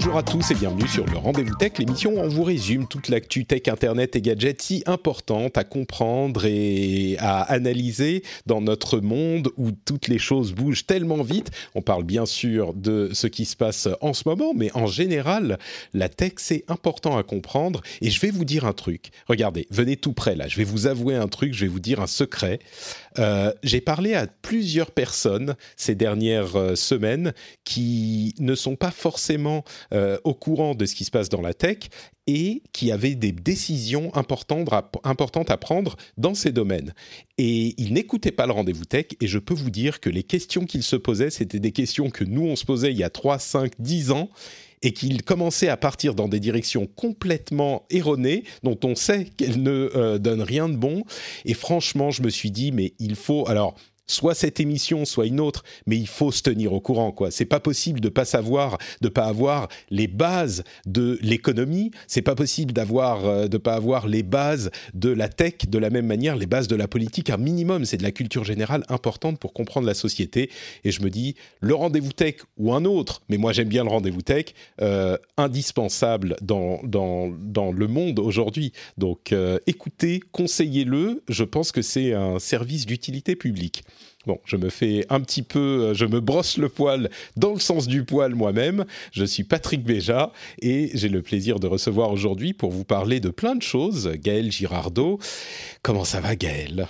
Bonjour à tous et bienvenue sur le Rendez-vous Tech, l'émission où on vous résume toute l'actu tech, internet et gadgets si importante à comprendre et à analyser dans notre monde où toutes les choses bougent tellement vite. On parle bien sûr de ce qui se passe en ce moment, mais en général, la tech c'est important à comprendre et je vais vous dire un truc. Regardez, venez tout près là, je vais vous avouer un truc, je vais vous dire un secret. Euh, j'ai parlé à plusieurs personnes ces dernières euh, semaines qui ne sont pas forcément euh, au courant de ce qui se passe dans la tech et qui avaient des décisions importantes à, importantes à prendre dans ces domaines. Et ils n'écoutaient pas le rendez-vous tech et je peux vous dire que les questions qu'ils se posaient, c'était des questions que nous, on se posait il y a 3, 5, 10 ans et qu'ils commençaient à partir dans des directions complètement erronées, dont on sait qu'elles ne euh, donnent rien de bon. Et franchement, je me suis dit, mais il faut... Alors, soit cette émission, soit une autre, mais il faut se tenir au courant, quoi. C'est pas possible de pas savoir, de pas avoir les bases de l'économie. C'est pas possible d'avoir, euh, de pas avoir les bases de la tech de la même manière, les bases de la politique. Un minimum, c'est de la culture générale importante pour comprendre la société. Et je me dis, le rendez-vous tech ou un autre, mais moi j'aime bien le rendez-vous tech, euh, indispensable dans, dans, dans le monde aujourd'hui. Donc euh, écoutez, conseillez-le. Je pense que c'est un service d'utilité publique. Bon, je me fais un petit peu, je me brosse le poil dans le sens du poil moi-même. Je suis Patrick Béja et j'ai le plaisir de recevoir aujourd'hui pour vous parler de plein de choses Gaël Girardot. Comment ça va Gaël?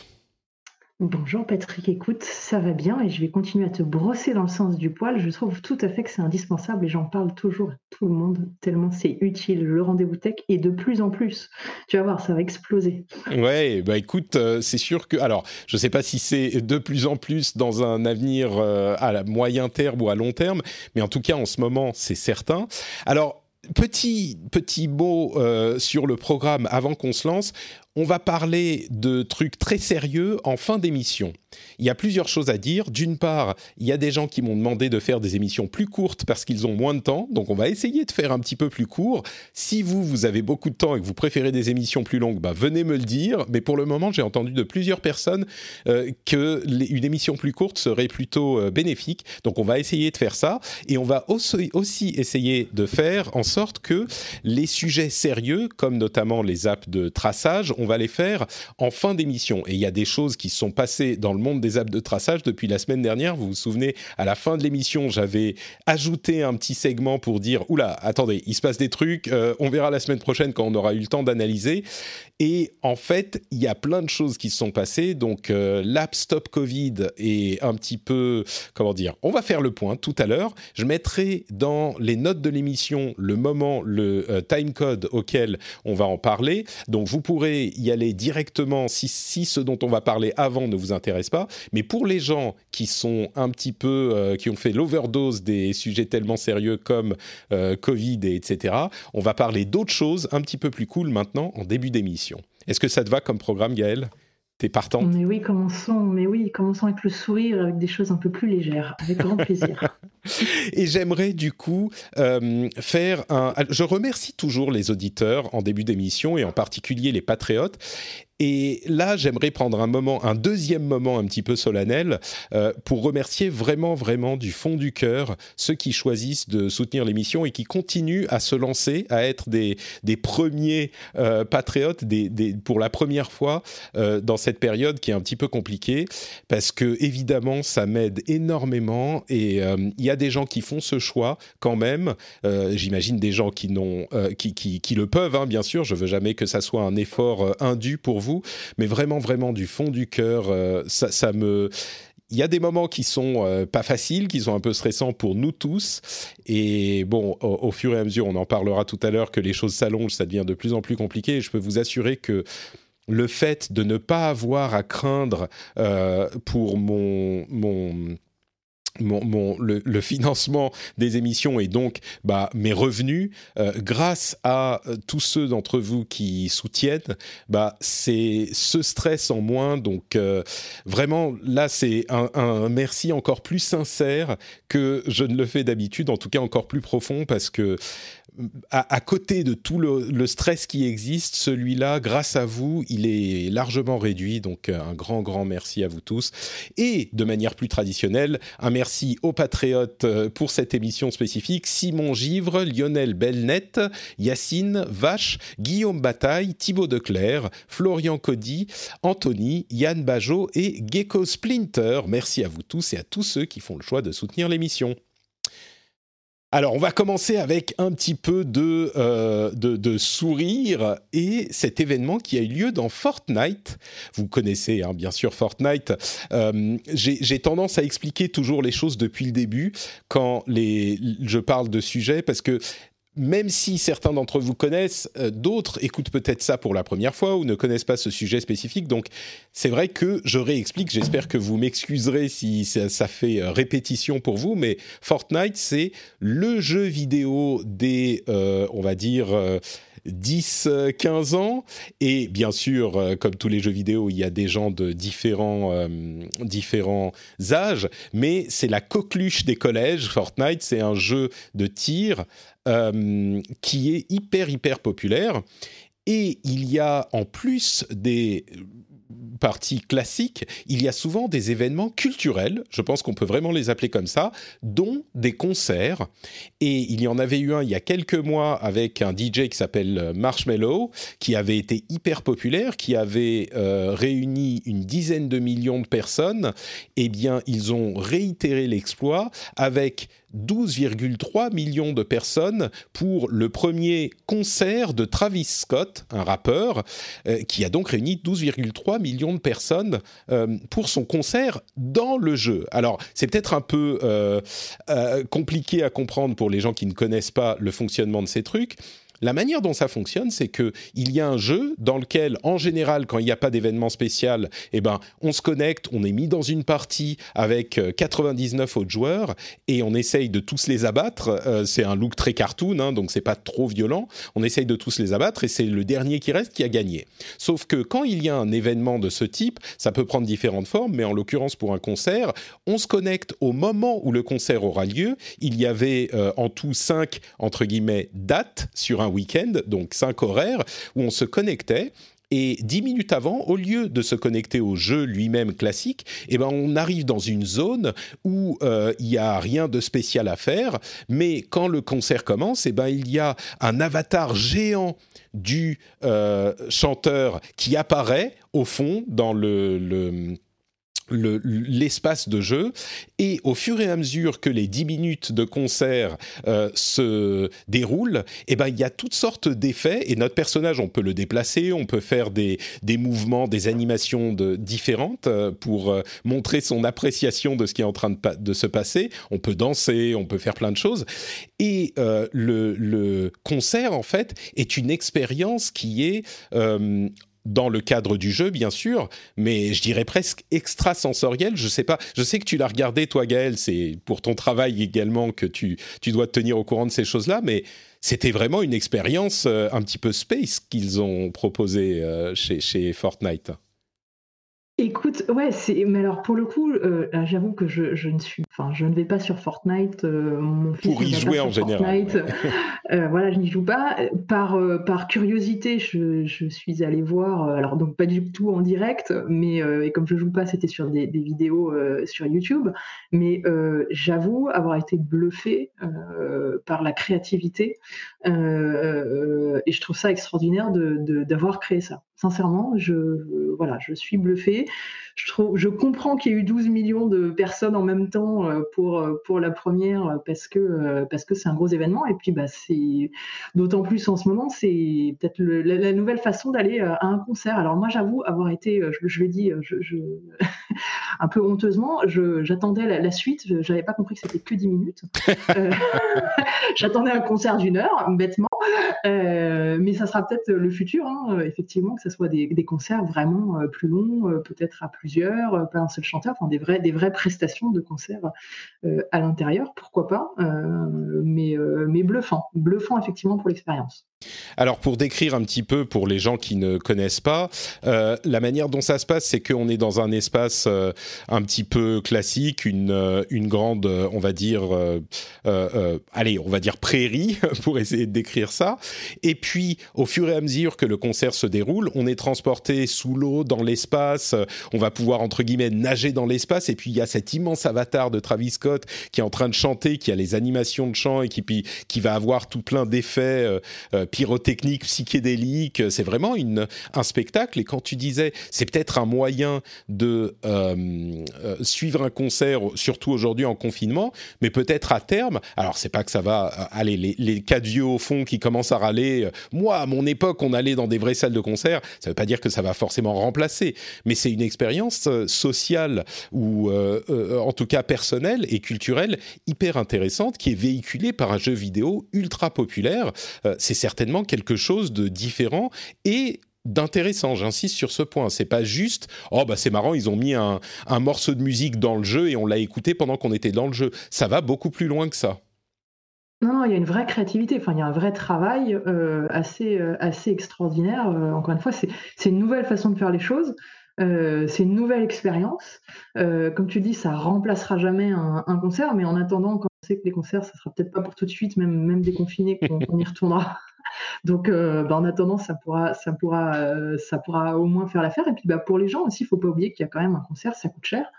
Bonjour Patrick, écoute, ça va bien et je vais continuer à te brosser dans le sens du poil. Je trouve tout à fait que c'est indispensable et j'en parle toujours à tout le monde tellement c'est utile. Le rendez-vous tech et de plus en plus. Tu vas voir, ça va exploser. Ouais, bah écoute, euh, c'est sûr que. Alors, je ne sais pas si c'est de plus en plus dans un avenir euh, à moyen terme ou à long terme, mais en tout cas en ce moment, c'est certain. Alors, petit petit mot euh, sur le programme avant qu'on se lance on va parler de trucs très sérieux en fin d'émission. Il y a plusieurs choses à dire. D'une part, il y a des gens qui m'ont demandé de faire des émissions plus courtes parce qu'ils ont moins de temps, donc on va essayer de faire un petit peu plus court. Si vous, vous avez beaucoup de temps et que vous préférez des émissions plus longues, bah, venez me le dire. Mais pour le moment, j'ai entendu de plusieurs personnes euh, que une émission plus courte serait plutôt euh, bénéfique. Donc on va essayer de faire ça. Et on va aussi, essayer de faire en sorte que les sujets sérieux, comme notamment les apps de traçage, va les faire en fin d'émission. Et il y a des choses qui sont passées dans le monde des apps de traçage depuis la semaine dernière. Vous vous souvenez, à la fin de l'émission, j'avais ajouté un petit segment pour dire oula, attendez, il se passe des trucs. Euh, on verra la semaine prochaine quand on aura eu le temps d'analyser. Et en fait, il y a plein de choses qui se sont passées. Donc, euh, l'app Stop Covid est un petit peu, comment dire, on va faire le point tout à l'heure. Je mettrai dans les notes de l'émission le moment, le euh, time code auquel on va en parler. Donc, vous pourrez y aller directement si, si ce dont on va parler avant ne vous intéresse pas. Mais pour les gens qui sont un petit peu, euh, qui ont fait l'overdose des sujets tellement sérieux comme Covid et etc., on va parler d'autres choses un petit peu plus cool maintenant en début d'émission. Est-ce que ça te va comme programme, Gaël T'es partant Mais oui, commençons, mais oui, commençons avec le sourire, avec des choses un peu plus légères, avec grand plaisir. Et j'aimerais du coup euh, faire un. Je remercie toujours les auditeurs en début d'émission et en particulier les patriotes. Et là, j'aimerais prendre un moment, un deuxième moment un petit peu solennel euh, pour remercier vraiment, vraiment du fond du cœur ceux qui choisissent de soutenir l'émission et qui continuent à se lancer, à être des, des premiers euh, patriotes des, des, pour la première fois dans cette période qui est un petit peu compliquée, parce que évidemment, ça m'aide énormément et il y a des gens qui font ce choix quand même. Euh, j'imagine des gens qui, n'ont, euh, qui, qui, qui, le peuvent, hein, bien sûr. Je veux jamais que ça soit un effort indu pour vous mais vraiment, vraiment du fond du cœur, euh, ça, me il y a des moments qui sont euh, pas faciles, qui sont un peu stressants pour nous tous. Et bon, au, fur et à mesure, on en parlera tout à l'heure, que les choses s'allongent, ça devient de plus en plus compliqué. Et je peux vous assurer que le fait de ne pas avoir à craindre pour mon, mon mon, le, financement des émissions et donc bah, mes revenus, euh, grâce à euh, tous ceux d'entre vous qui soutiennent, bah, c'est ce stress en moins. Donc euh, vraiment, là, c'est un, un, merci encore plus sincère que je ne le fais d'habitude, en tout cas encore plus profond, parce que à, côté de tout le, stress qui existe, celui-là, grâce à vous, il est largement réduit. Donc un grand, grand merci à vous tous. Et de manière plus traditionnelle, un merci aux patriotes euh, pour cette émission spécifique. Simon Givre, Lionel Belnet, Yacine Vache, Guillaume Bataille, Thibaut Declerc, Florian Cody, Anthony, Yann Bajot et Gecko Splinter. Merci à vous tous et à tous ceux qui font le choix de soutenir l'émission. Alors, on va commencer avec un petit peu de, euh, de, sourire et cet événement qui a eu lieu dans Fortnite. Vous connaissez hein, bien sûr Fortnite. Euh, j'ai tendance à expliquer toujours les choses depuis le début quand je parle de sujets parce que même si certains d'entre vous connaissent, euh, d'autres écoutent peut-être ça pour la première fois ou ne connaissent pas ce sujet spécifique. Donc, c'est vrai que je réexplique. J'espère que vous m'excuserez si ça, fait euh, répétition pour vous, mais Fortnite, c'est le jeu vidéo des, euh, on va dire, 10-15 ans. Et bien sûr, comme tous les jeux vidéo, il y a des gens de différents, différents âges, mais c'est la coqueluche des collèges. Fortnite, c'est un jeu de tir euh, qui est hyper, hyper populaire. Et il y a en plus des partie classique, il y a souvent des événements culturels, je pense qu'on peut vraiment les appeler comme ça, dont des concerts. Et il y en avait eu un il y a quelques mois avec un DJ qui s'appelle Marshmello, qui avait été hyper populaire, qui avait euh, réuni une dizaine de millions de personnes. Eh bien, ils ont réitéré l'exploit avec 12,3 millions de personnes pour le premier concert de Travis Scott, un rappeur, euh, qui a donc réuni 12,3 millions de personnes euh, pour son concert dans le jeu. Alors, c'est peut-être un peu euh, compliqué à comprendre pour les gens qui ne connaissent pas le fonctionnement de ces trucs. La manière dont ça fonctionne, c'est que il y a un jeu dans lequel, en général, quand il n'y a pas d'événement spécial, eh ben, on se connecte, on est mis dans une partie avec 99 euh, autres joueurs et on essaye de tous les abattre. Euh, c'est un look très cartoon, hein, donc c'est pas trop violent. On essaye de tous les abattre et c'est le dernier qui reste qui a gagné. Sauf que quand il y a un événement de ce type, ça peut prendre différentes formes, mais en l'occurrence pour un concert, on se connecte au moment où le concert aura lieu. Il y avait euh, en tout cinq entre guillemets dates sur un week-end, donc cinq horaires, où on se connectait. Et dix minutes avant, au lieu de se connecter au jeu lui-même classique, eh ben on arrive dans une zone où euh, il n'y a rien de spécial à faire, mais quand le concert commence, eh ben il y a un avatar géant du euh, chanteur qui apparaît au fond dans le l'espace de jeu. Et au fur et à mesure que les 10 minutes de concert euh, se déroulent, eh ben il y a toutes sortes d'effets et notre personnage on peut le déplacer, on peut faire des, des mouvements, des animations différentes euh, pour euh, montrer son appréciation de ce qui est en train de, se passer, on peut danser, on peut faire plein de choses. Et le, concert en fait est une expérience qui est dans le cadre du jeu, bien sûr, mais je dirais presque extrasensoriel. Je sais pas. Je sais que tu l'as regardé, toi, Gaël. C'est pour ton travail également que tu, tu dois te tenir au courant de ces choses-là, mais c'était vraiment une expérience euh, un petit peu space qu'ils ont proposé euh, chez, chez Fortnite. Écoute, ouais, c'est. Mais alors pour le coup, euh, j'avoue que je, je, ne suis, enfin, je ne vais pas sur Fortnite. Euh, mon fils pour y jouer en général. euh, voilà, je n'y joue pas. Par euh, par curiosité, je, je, suis allée voir. alors donc pas du tout en direct, mais et comme je joue pas, c'était sur des, des vidéos sur YouTube. Mais j'avoue avoir été bluffée par la créativité et je trouve ça extraordinaire de d'avoir créé ça. Sincèrement, je, voilà, je suis bluffée. Je, je comprends qu'il y ait eu 12 millions de personnes en même temps euh, pour, euh, pour la première parce que euh, c'est un gros événement. Et puis, bah, c'est d'autant plus en ce moment, c'est peut-être la, nouvelle façon d'aller à un concert. Alors moi, j'avoue avoir été, je, je l'ai je, un peu honteusement, j'attendais la, suite. J'avais pas compris que c'était que 10 minutes. j'attendais un concert d'une heure, bêtement. Mais ça sera peut-être le futur, hein, effectivement, que ce soit des, concerts vraiment plus longs, peut-être à plusieurs, pas un seul chanteur, enfin des vraies prestations de concerts à l'intérieur, pourquoi pas, mais, mais bluffant, bluffant effectivement pour l'expérience. Alors pour décrire un petit peu pour les gens qui ne connaissent pas, euh, la manière dont ça se passe, c'est qu'on est dans un espace euh, un petit peu classique, une, euh, grande, on va dire, allez, on va dire prairie pour essayer de décrire ça. Et puis au fur et à mesure que le concert se déroule, on est transporté sous l'eau, dans l'espace, on va pouvoir entre guillemets nager dans l'espace. Et puis il y a cet immense avatar de Travis Scott qui est en train de chanter, qui a les animations de chant et qui va avoir tout plein d'effets pyrotechnique, psychédélique. C'est vraiment une, un spectacle. Et quand tu disais, c'est peut-être un moyen de euh, euh, suivre un concert, surtout aujourd'hui en confinement, mais peut-être à terme. Alors c'est pas que ça va. Euh, aller les, les cas vieux au fond qui commencent à râler. Moi, à mon époque, on allait dans des vraies salles de concert. Ça veut pas dire que ça va forcément remplacer, mais c'est une expérience sociale ou en tout cas personnelle et culturelle hyper intéressante qui est véhiculée par un jeu vidéo ultra populaire. c'est certain certainement quelque chose de différent et d'intéressant. J'insiste sur ce point. C'est pas juste oh bah c'est marrant ils ont mis un, morceau de musique dans le jeu et on l'a écouté pendant qu'on était dans le jeu. Ça va beaucoup plus loin que ça. Non, il y a une vraie créativité, enfin, il y a un vrai travail euh, assez, euh, assez extraordinaire. Euh, encore une fois, c'est une nouvelle façon de faire les choses. c'est une nouvelle expérience. comme tu dis, ça remplacera jamais un, un, concert, mais en attendant, quand on sait que les concerts, ça sera peut-être pas pour tout de suite, même, même déconfiné, qu'on y retournera donc, euh, bah, en attendant, ça pourra, ça, pourra, euh, ça pourra au moins faire l'affaire. Et puis, bah, pour les gens aussi, il ne faut pas oublier qu'il y a quand même un concert, ça coûte cher.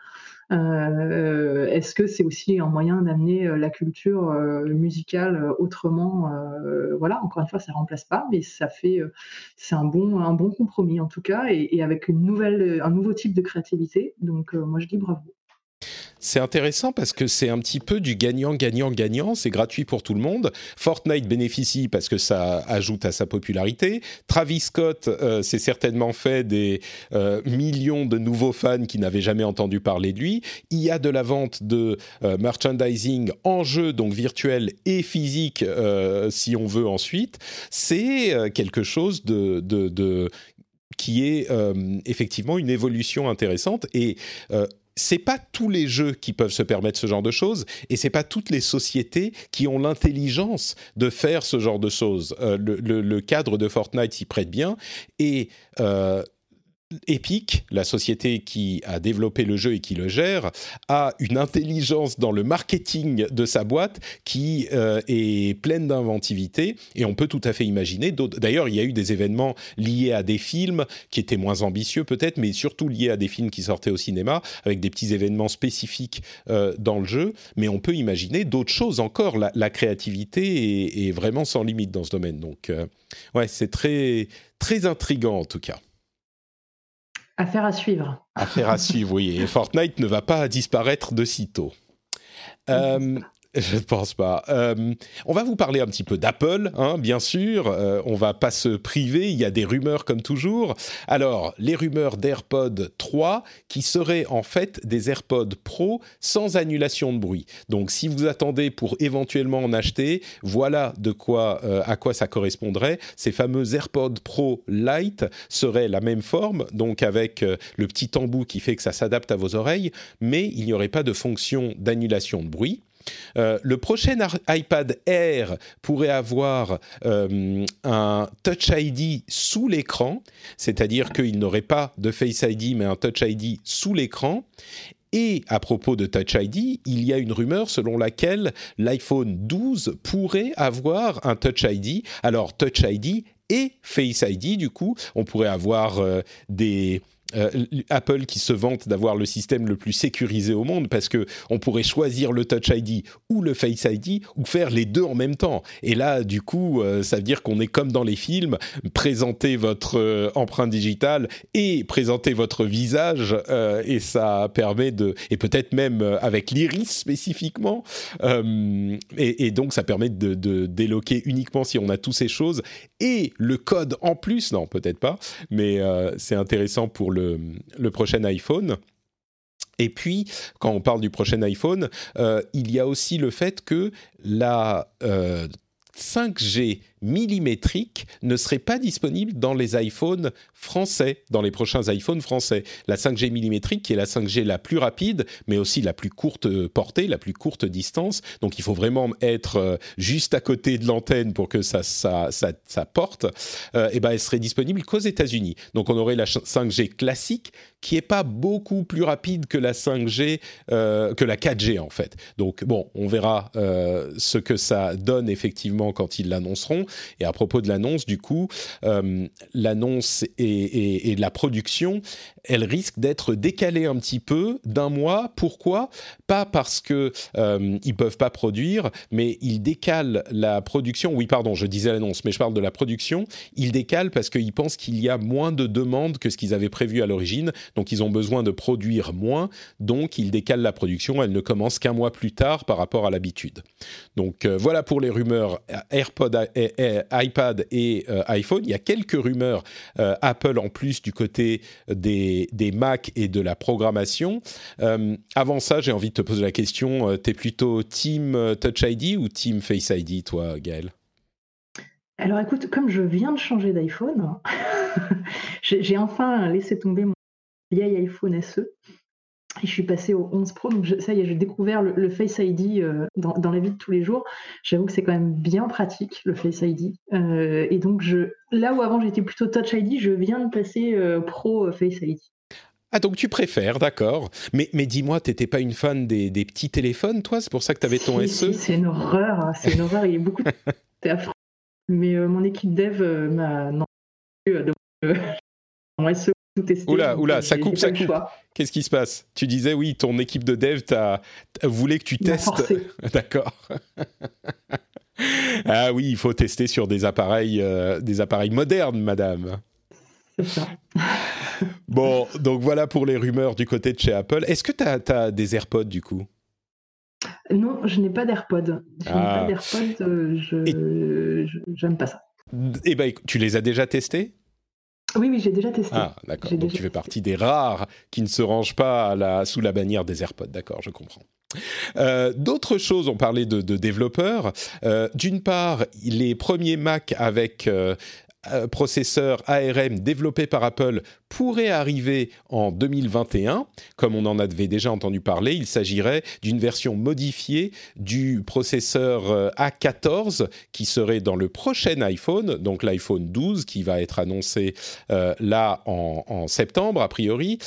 Euh, est-ce que c'est aussi un moyen d'amener la culture musicale autrement Voilà, encore une fois, ça remplace pas, mais ça fait, c'est un bon, un bon compromis en tout cas, et, et, avec une nouvelle, un nouveau type de créativité. Donc, moi, je dis bravo. C'est intéressant parce que c'est un petit peu du gagnant-gagnant-gagnant. C'est gratuit pour tout le monde. Fortnite bénéficie parce que ça ajoute à sa popularité. Travis Scott euh, s'est certainement fait des euh, millions de nouveaux fans qui n'avaient jamais entendu parler de lui. Il y a de la vente de euh, merchandising en jeu, donc virtuel et physique, si on veut ensuite. C'est quelque chose qui est effectivement une évolution intéressante et c'est pas tous les jeux qui peuvent se permettre ce genre de choses et c'est pas toutes les sociétés qui ont l'intelligence de faire ce genre de choses. Euh, le, cadre de Fortnite s'y prête bien et euh, Epic, la société qui a développé le jeu et qui le gère, a une intelligence dans le marketing de sa boîte qui euh, est pleine d'inventivité et on peut tout à fait imaginer d'autres. D'ailleurs, il y a eu des événements liés à des films qui étaient moins ambitieux peut-être, mais surtout liés à des films qui sortaient au cinéma avec des petits événements spécifiques euh, dans le jeu. Mais on peut imaginer d'autres choses encore. La, créativité est, vraiment sans limite dans ce domaine. Donc, euh, ouais, c'est très très intrigant en tout cas. Affaire à suivre. Affaire à suivre, oui. Et Fortnite ne va pas disparaître de sitôt. Euh, je ne pense pas. Euh, on va vous parler un petit peu d'Apple, hein, bien sûr. Euh, on va pas se priver. Il y a des rumeurs comme toujours. Alors, les rumeurs d'AirPod 3 qui seraient en fait des AirPods Pro sans annulation de bruit. Donc, si vous attendez pour éventuellement en acheter, voilà de quoi, euh, à quoi ça correspondrait. Ces fameux AirPods Pro Lite seraient la même forme, donc avec euh, le petit embout qui fait que ça s'adapte à vos oreilles, mais il n'y aurait pas de fonction d'annulation de bruit. Euh, le prochain iPad Air pourrait avoir euh, un Touch ID sous l'écran, c'est-à-dire qu'il n'aurait pas de Face ID mais un Touch ID sous l'écran. Et à propos de Touch ID, il y a une rumeur selon laquelle l'iPhone 12 pourrait avoir un Touch ID. Alors Touch ID et Face ID, du coup, on pourrait avoir euh, des euh, Apple qui se vante d'avoir le système le plus sécurisé au monde parce que on pourrait choisir le Touch ID ou le Face ID ou faire les deux en même temps. Et là, du coup, euh, ça veut dire qu'on est comme dans les films, présenter votre euh, empreinte digitale et présenter votre visage et ça permet de et peut-être même avec l'iris spécifiquement et, donc ça permet de, de déloquer uniquement si on a toutes ces choses et le code en plus. Non, peut-être pas, mais c'est intéressant pour le le, prochain iPhone. Et puis, quand on parle du prochain iPhone, euh, il y a aussi le fait que la 5G euh, millimétrique ne serait pas disponible dans les iPhones français, dans les prochains iPhones français. La 5G millimétrique, qui est la 5G la plus rapide, mais aussi la plus courte euh, portée, la plus courte distance. Donc il faut vraiment être euh, juste à côté de l'antenne pour que ça, ça, ça, porte. Euh, et ben, elle serait disponible qu'aux États-Unis. Donc on aurait la 5G classique, qui est pas beaucoup plus rapide que la 5G, que la 4G en fait. Donc bon, on verra ce que ça donne effectivement quand ils l'annonceront. Et à propos de l'annonce, du coup, euh, l'annonce et, la production, elle risque d'être décalée un petit peu d'un mois. Pourquoi? Pas parce que euh, ils peuvent pas produire, mais ils décalent la production. Oui, pardon, je disais l'annonce, mais je parle de la production. Ils décalent parce qu'ils pensent qu'il y a moins de demandes que ce qu'ils avaient prévu à l'origine. Donc, ils ont besoin de produire moins. Donc, ils décalent la production. Elle ne commence qu'un mois plus tard par rapport à l'habitude. Donc, euh, voilà pour les rumeurs AirPod, iPad et euh, iPhone. Il y a quelques rumeurs euh, Apple en plus du côté des, Mac et de la programmation. Euh, avant ça, j'ai envie de te poser la question, tu es plutôt Team Touch ID ou Team Face ID, toi, Gaël alors écoute, comme je viens de changer d'iPhone, j'ai enfin laissé tomber mon vieil iPhone SE et je suis passée au 11 Pro, donc ça y est, j'ai découvert le, Face ID euh, dans, la vie de tous les jours. J'avoue que c'est quand même bien pratique, le Face ID. Euh, et donc, je, là où avant j'étais plutôt Touch ID, je viens de passer euh, Pro Face ID. Ah, donc tu préfères, d'accord. Mais, mais dis-moi, t'étais pas une fan des, petits téléphones, toi? C'est pour ça que tu avais ton SE C'est une horreur, hein, c'est une horreur. Il y a beaucoup de... Mais mon équipe dev m'a de mon SE Oula, oula, ça coupe, ça coupe. Qu'est-ce qui se passe? Tu disais, oui, ton équipe de dev t'a voulait que tu testes. D'accord. ah oui, il faut tester sur des appareils, euh, des appareils modernes, madame. Ça. bon, donc voilà pour les rumeurs du côté de chez Apple. Est-ce que tu as, des AirPods du coup? Non, je n'ai pas d'AirPods. Je n'ai pas ah. d'AirPods, euh, je j'aime pas ça. Eh ben, tu les as déjà testés? Oui, oui, j'ai déjà testé. Ah, d'accord. Donc tu fais partie des rares qui ne se rangent pas sous la bannière des AirPods. D'accord, je comprends. Euh, d'autres choses, on parlait de, développeurs. Euh, d'une part, les premiers Mac avec euh, processeur ARM développé par Apple pourrait arriver en 2021. Comme on en avait déjà entendu parler, il s'agirait d'une version modifiée du processeur euh, A14 qui serait dans le prochain iPhone, donc l'iPhone 12 qui va être annoncé euh, là en, septembre a priori.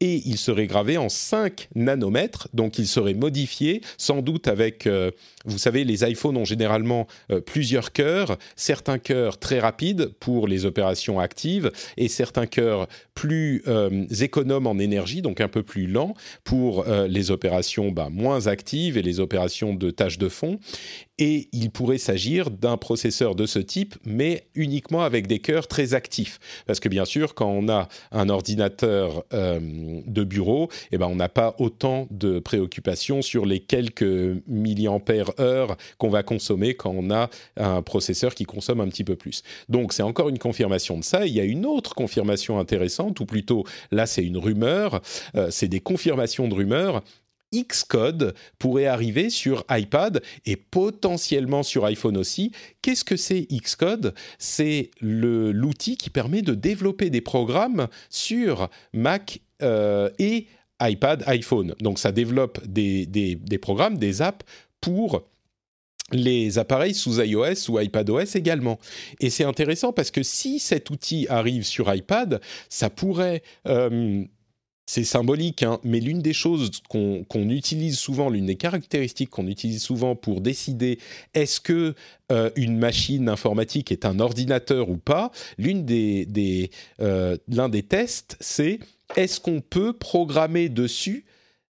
Et il serait gravé en 5 nanomètres, donc il serait modifié, sans doute avec, euh, vous savez, les iPhones ont généralement plusieurs cœurs, certains cœurs très rapides pour les opérations actives et certains cœurs plus euh, économe en énergie, donc un peu plus lent pour euh, les opérations bah, moins actives et les opérations de tâches de fond et il pourrait s'agir d'un processeur de ce type, mais uniquement avec des cœurs très actifs. Parce que bien sûr, quand on a un ordinateur euh, de bureau, eh ben, on n'a pas autant de préoccupations sur les quelques milliampères heure qu'on va consommer quand on a un processeur qui consomme un petit peu plus. Donc c'est encore une confirmation de ça. Il y a une autre confirmation intéressante, ou plutôt là c'est une rumeur, euh, c'est des confirmations de rumeurs Xcode pourrait arriver sur iPad et potentiellement sur iPhone aussi. Qu'est-ce que c'est Xcode? C'est l'outil qui permet de développer des programmes sur Mac euh, et iPad, iPhone. Donc ça développe des, programmes, des apps pour les appareils sous iOS ou iPadOS également. Et c'est intéressant parce que si cet outil arrive sur iPad, ça pourrait euh, c'est symbolique, hein, mais l'une des choses qu'on utilise souvent, l'une des caractéristiques qu'on utilise souvent pour décider est-ce que euh, une machine informatique est un ordinateur ou pas, euh, l'un des tests, c'est est-ce qu'on peut programmer dessus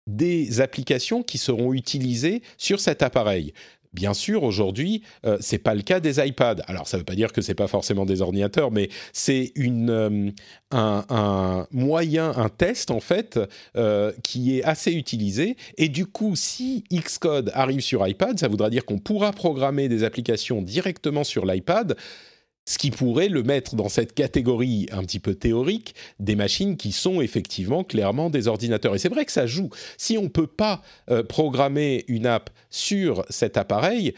des applications qui seront utilisées sur cet appareil? Bien sûr, aujourd'hui, euh, c'est pas le cas des iPads. Alors, ça ne veut pas dire que c'est pas forcément des ordinateurs, mais c'est euh, un, moyen, un test en fait, euh, qui est assez utilisé. Et du coup, si Xcode arrive sur iPad, ça voudra dire qu'on pourra programmer des applications directement sur l'iPad ce qui pourrait le mettre dans cette catégorie un petit peu théorique des machines qui sont effectivement clairement des ordinateurs. Et c'est vrai que ça joue. Si on ne peut pas euh, programmer une app sur cet appareil,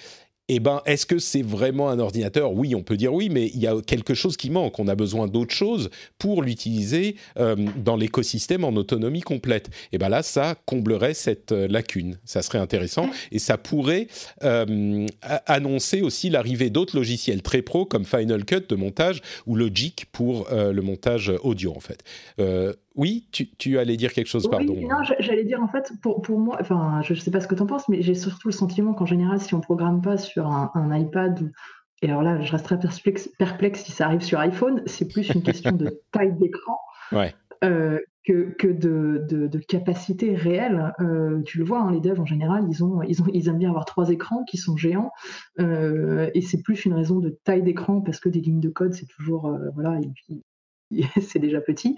eh ben, est-ce que c'est vraiment un ordinateur? Oui, on peut dire oui, mais il y a quelque chose qui manque. On a besoin d'autre chose pour l'utiliser euh, dans l'écosystème en autonomie complète. Et eh ben là, ça comblerait cette euh, lacune. Ça serait intéressant et ça pourrait euh, annoncer aussi l'arrivée d'autres logiciels très pro comme Final Cut de montage ou Logic pour le montage audio en fait. Oui, tu, allais dire quelque chose, pardon. non, j'allais dire en fait, pour, pour moi, enfin, je ne sais pas ce que tu en penses, mais j'ai surtout le sentiment qu'en général, si on ne programme pas sur un, iPad, et alors là, je reste très perplexe, si ça arrive sur iPhone, c'est plus une question de taille d'écran euh, que, que de, de, capacité réelle. Euh, tu le vois, hein, les devs en général, ils, ont, ils, ont, ils aiment bien avoir trois écrans qui sont géants, euh, et c'est plus une raison de taille d'écran parce que des lignes de code, c'est toujours, voilà, et puis c'est déjà petit.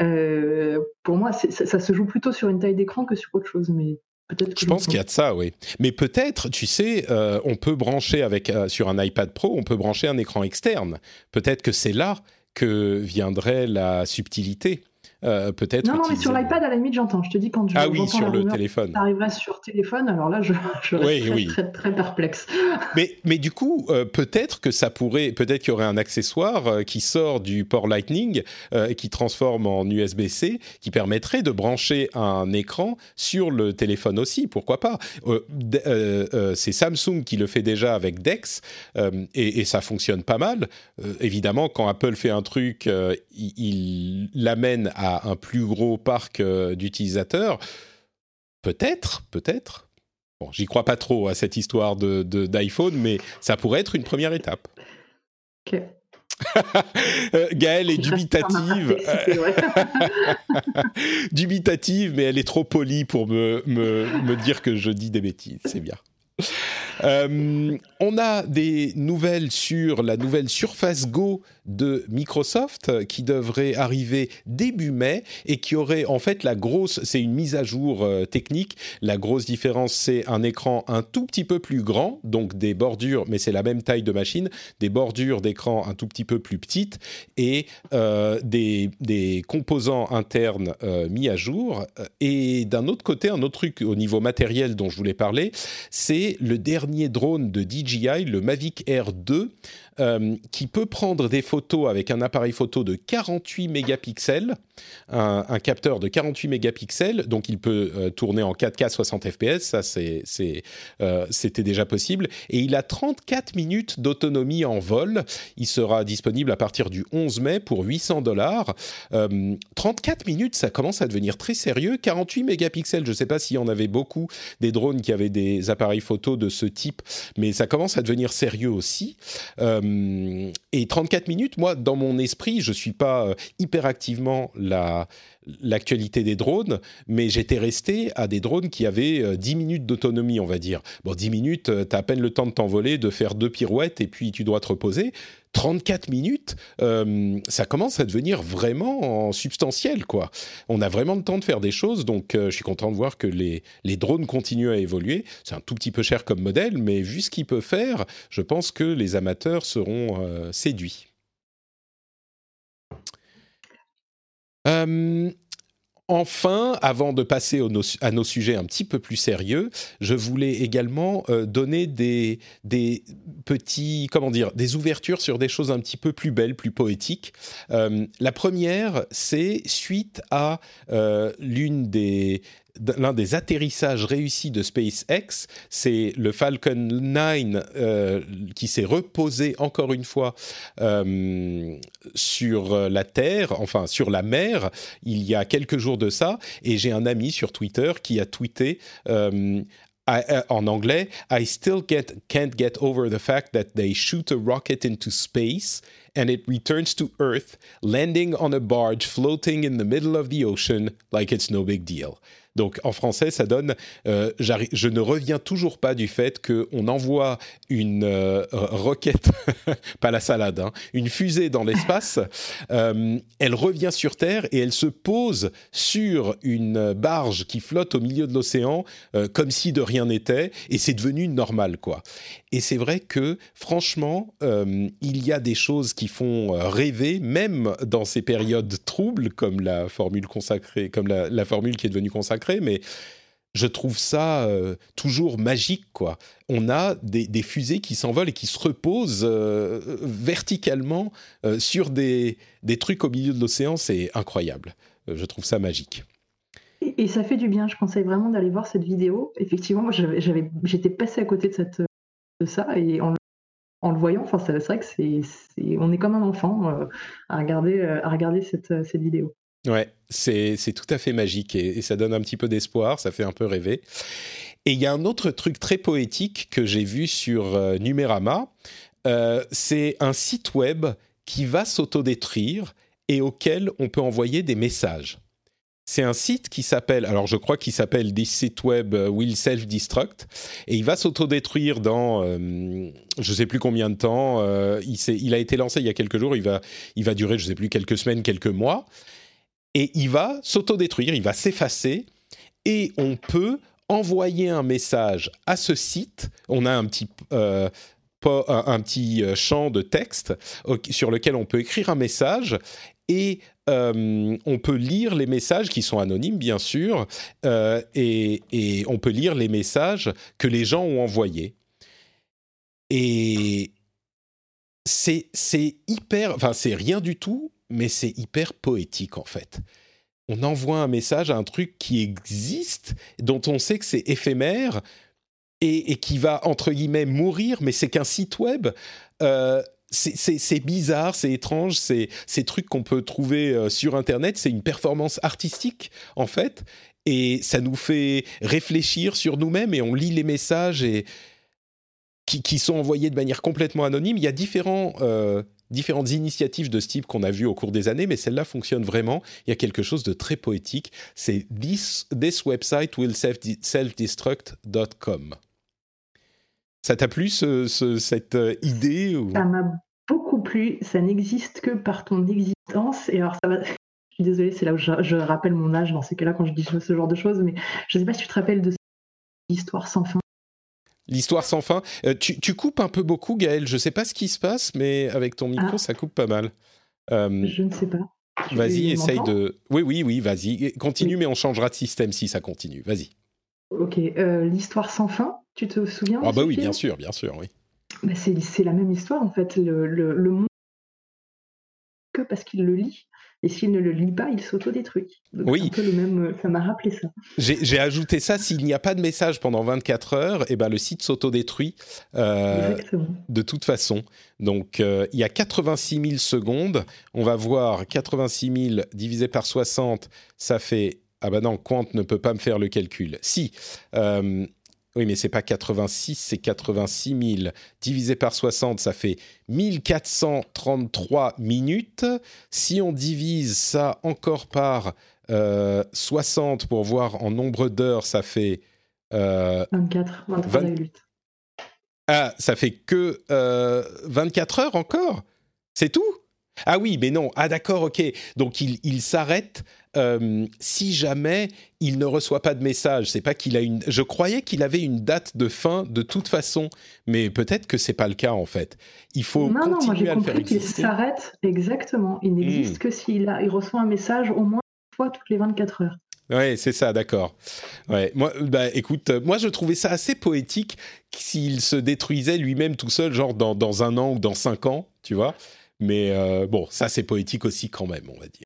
Euh, pour moi, ça, se joue plutôt sur une taille d'écran que sur autre chose, mais peut-être. Je pense qu'il y a de ça, oui. Mais peut-être, tu sais, euh, on peut brancher avec euh, sur un iPad Pro, on peut brancher un écran externe. Peut-être que c'est là que viendrait la subtilité. Euh, peut-être. Non, non, mais sur l'iPad, à la limite, j'entends. Je te dis quand je. Ah oui, sur le téléphone. Ça arriverait sur téléphone, alors là, je, je reste très, très, perplexe. Mais, mais du coup, euh, peut-être que ça pourrait. Peut-être qu'il y aurait un accessoire euh, qui sort du port Lightning et qui transforme en USB-C, qui permettrait de brancher un écran sur le téléphone aussi. Pourquoi pas C'est Samsung qui le fait déjà avec Dex et, et, ça fonctionne pas mal. évidemment, quand Apple fait un truc, il l'amène à un plus gros parc euh, d'utilisateurs Peut-être, peut-être. Bon, j'y crois pas trop à cette histoire de, d'iPhone, mais ça pourrait être une première étape. Ok. Euh, Gaëlle est dubitative. dubitative, mais elle est trop polie pour me, me, me dire que je dis des bêtises. C'est bien. Euh, on a des nouvelles sur la nouvelle Surface Go de Microsoft qui devrait arriver début mai et qui aurait en fait la grosse, c'est une mise à jour euh, technique. La grosse différence, c'est un écran un tout petit peu plus grand, donc des bordures, mais c'est la même taille de machine, des bordures d'écran un tout petit peu plus petites et euh, des, des, composants internes mis à jour. Et d'un autre côté, un autre truc au niveau matériel dont je voulais parler, c'est le dernier drone de DJI, le Mavic Air 2, euh, qui peut prendre des photos avec un appareil photo de 48 mégapixels, un, capteur de 48 mégapixels, donc il peut euh, tourner en 4K 60 fps, ça euh, c'était déjà possible, et il a 34 minutes d'autonomie en vol. Il sera disponible à partir du 11 mai pour 800 dollars. 34 minutes, ça commence à devenir très sérieux. 48 mégapixels, je ne sais pas s'il y en avait beaucoup des drones qui avaient des appareils photo de ce type, mais ça commence à devenir sérieux aussi. Et 34 minutes, moi, dans mon esprit, je suis pas euh, hyper activement la l'actualité des drones, mais j'étais resté à des drones qui avaient 10 euh, minutes d'autonomie, on va dire. Bon, 10 minutes, tu as à peine le temps de t'envoler, de faire deux pirouettes et puis tu dois te reposer. 34 minutes, euh, ça commence à devenir vraiment substantiel, quoi. On a vraiment le temps de faire des choses, donc euh, je suis content de voir que les, les drones continuent à évoluer. C'est un tout petit peu cher comme modèle, mais vu ce qu'il peut faire, je pense que les amateurs seront euh, séduits. Enfin, avant de passer à nos sujets un petit peu plus sérieux, je voulais également euh, donner des, petits, comment dire, des ouvertures sur des choses un petit peu plus belles, plus poétiques. Euh, la première, c'est suite à euh, l'une des l'un des atterrissages réussis de SpaceX, c'est le Falcon 9 euh, qui s'est reposé encore une fois euh, sur la Terre, enfin sur la mer, il y a quelques jours de ça, et j'ai un ami sur Twitter qui a tweeté euh, en anglais, I still get, can't get over the fact that they shoot a rocket into space and it returns to Earth, landing on a barge floating in the middle of the ocean like it's no big deal. Donc en français, ça donne euh, Je ne reviens toujours pas du fait qu'on envoie une euh, roquette, pas la salade, hein, une fusée dans l'espace, euh, elle revient sur Terre et elle se pose sur une barge qui flotte au milieu de l'océan comme si de rien n'était et c'est devenu normal quoi. Et c'est vrai que franchement, il y a des choses qui font rêver, même dans ces périodes troubles comme la formule consacrée, comme la formule qui est devenue consacrée mais je trouve ça euh, toujours magique, quoi. On a des, fusées qui s'envolent et qui se reposent euh, verticalement euh, sur des, des, trucs au milieu de l'océan, c'est incroyable. je trouve ça magique. Et, ça fait du bien, je conseille vraiment d'aller voir cette vidéo. Effectivement, j'étais passé à côté de, cette, de ça et en, le voyant, c'est vrai que est comme un enfant à regarder, à regarder cette, cette vidéo. Ouais, c'est tout à fait magique et, ça donne un petit peu d'espoir, ça fait un peu rêver. Et il y a un autre truc très poétique que j'ai vu sur euh, Numérama, euh, c'est un site web qui va s'autodétruire et auquel on peut envoyer des messages. C'est un site qui s'appelle, alors je crois qu'il s'appelle This site web euh, will self-destruct, et il va s'autodétruire dans, je je sais plus combien de temps. il, il, a été lancé il y a quelques jours, il va, il va durer, je sais plus, quelques semaines, quelques mois et il va s'autodétruire, il va s'effacer, et on peut envoyer un message à ce site. On a un petit, euh, un petit euh, champ de texte sur lequel on peut écrire un message et euh, on peut lire les messages qui sont anonymes, bien sûr, et, et, on peut lire les messages que les gens ont envoyés. Et c'est hyper, enfin c'est rien du tout, mais c'est hyper poétique en fait. On envoie un message à un truc qui existe, dont on sait que c'est éphémère et, qui va entre guillemets mourir, mais c'est qu'un site web. Euh, c'est bizarre, c'est étrange, c'est ces trucs qu'on peut trouver euh, sur Internet, c'est une performance artistique en fait, et ça nous fait réfléchir sur nous-mêmes et on lit les messages et qui, sont envoyés de manière complètement anonyme. Il y a différents euh, différentes initiatives de ce type qu'on a vues au cours des années, mais celle-là fonctionne vraiment. Il y a quelque chose de très poétique. C'est this, this website will self-destruct.com. Ça t'a plu cette euh, idée Ça m'a beaucoup plu. Ça n'existe que par ton existence. Et alors, ça va. Je suis désolée, c'est là où je, rappelle mon âge dans ces cas-là quand je dis ce genre de choses, mais je ne sais pas si tu te rappelles de l'histoire sans fin. L'histoire sans fin. Euh, tu, coupes un peu beaucoup, Gaël. Je ne sais pas ce qui se passe, mais avec ton micro, ah. ça coupe pas mal. Euh, je ne sais pas. Vas-y, essaye de. Oui, oui, oui, vas-y. Continue, mais on changera de système si ça continue. Vas-y. Ok. Euh, l'histoire sans fin, tu te souviens Ah, bah oui, bien sûr, bien sûr, oui. Bah, c'est la même histoire, en fait. Le, le, le monde que parce qu'il le lit. Et s'il ne le lit pas, il s'autodétruit. Oui. Un peu le même, euh, ça m'a rappelé ça. J'ai ajouté ça, s'il n'y a pas de message pendant 24 heures, et eh ben, le site s'autodétruit euh, de toute façon. Donc euh, il y a 86 000 secondes. On va voir 86 000 divisé par 60, ça fait... Ah ben non, Quant ne peut pas me faire le calcul. Si, euh, oui, mais c'est pas 86, c'est 86 000. Divisé par 60, ça fait 1433 minutes. Si on divise ça encore par 60 euh, pour voir en nombre d'heures, ça fait... 24, 23 Ah, ça fait que 24 euh, heures encore? C'est tout? Ah oui, mais non. Ah d'accord, ok. Donc il, s'arrête euh, si jamais il ne reçoit pas de message. C'est pas qu'il a une. Je croyais qu'il avait une date de fin de toute façon, mais peut-être que c'est pas le cas en fait. Il faut non, continuer non, moi j'ai compris qu'il s'arrête exactement. Il n'existe hmm. que s'il a, il reçoit un message au moins une fois toutes les 24 heures. Ouais, c'est ça, d'accord. Ouais, moi, bah, écoute, moi je trouvais ça assez poétique s'il se détruisait lui-même tout seul, genre dans, dans un an ou dans cinq ans, tu vois. Mais euh, bon, ça c'est poétique aussi quand même, on va dire.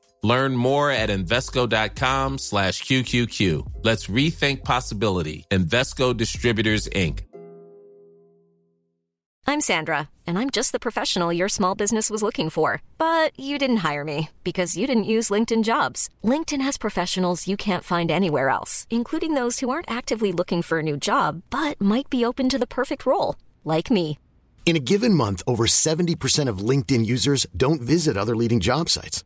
Learn more at Invesco.com slash QQQ. Let's rethink possibility. Investco Distributors, Inc. I'm Sandra, and I'm just the professional your small business was looking for. But you didn't hire me because you didn't use LinkedIn jobs. LinkedIn has professionals you can't find anywhere else, including those who aren't actively looking for a new job, but might be open to the perfect role like me. In a given month, over 70% of LinkedIn users don't visit other leading job sites.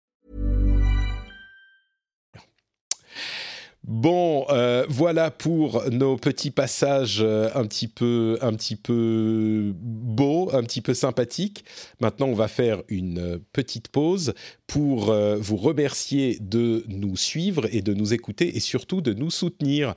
Bon, euh, voilà pour nos petits passages euh, un petit peu, un petit peu beaux, un petit peu sympathiques. Maintenant, on va faire une petite pause pour euh, vous remercier de nous suivre et de nous écouter et surtout de nous soutenir.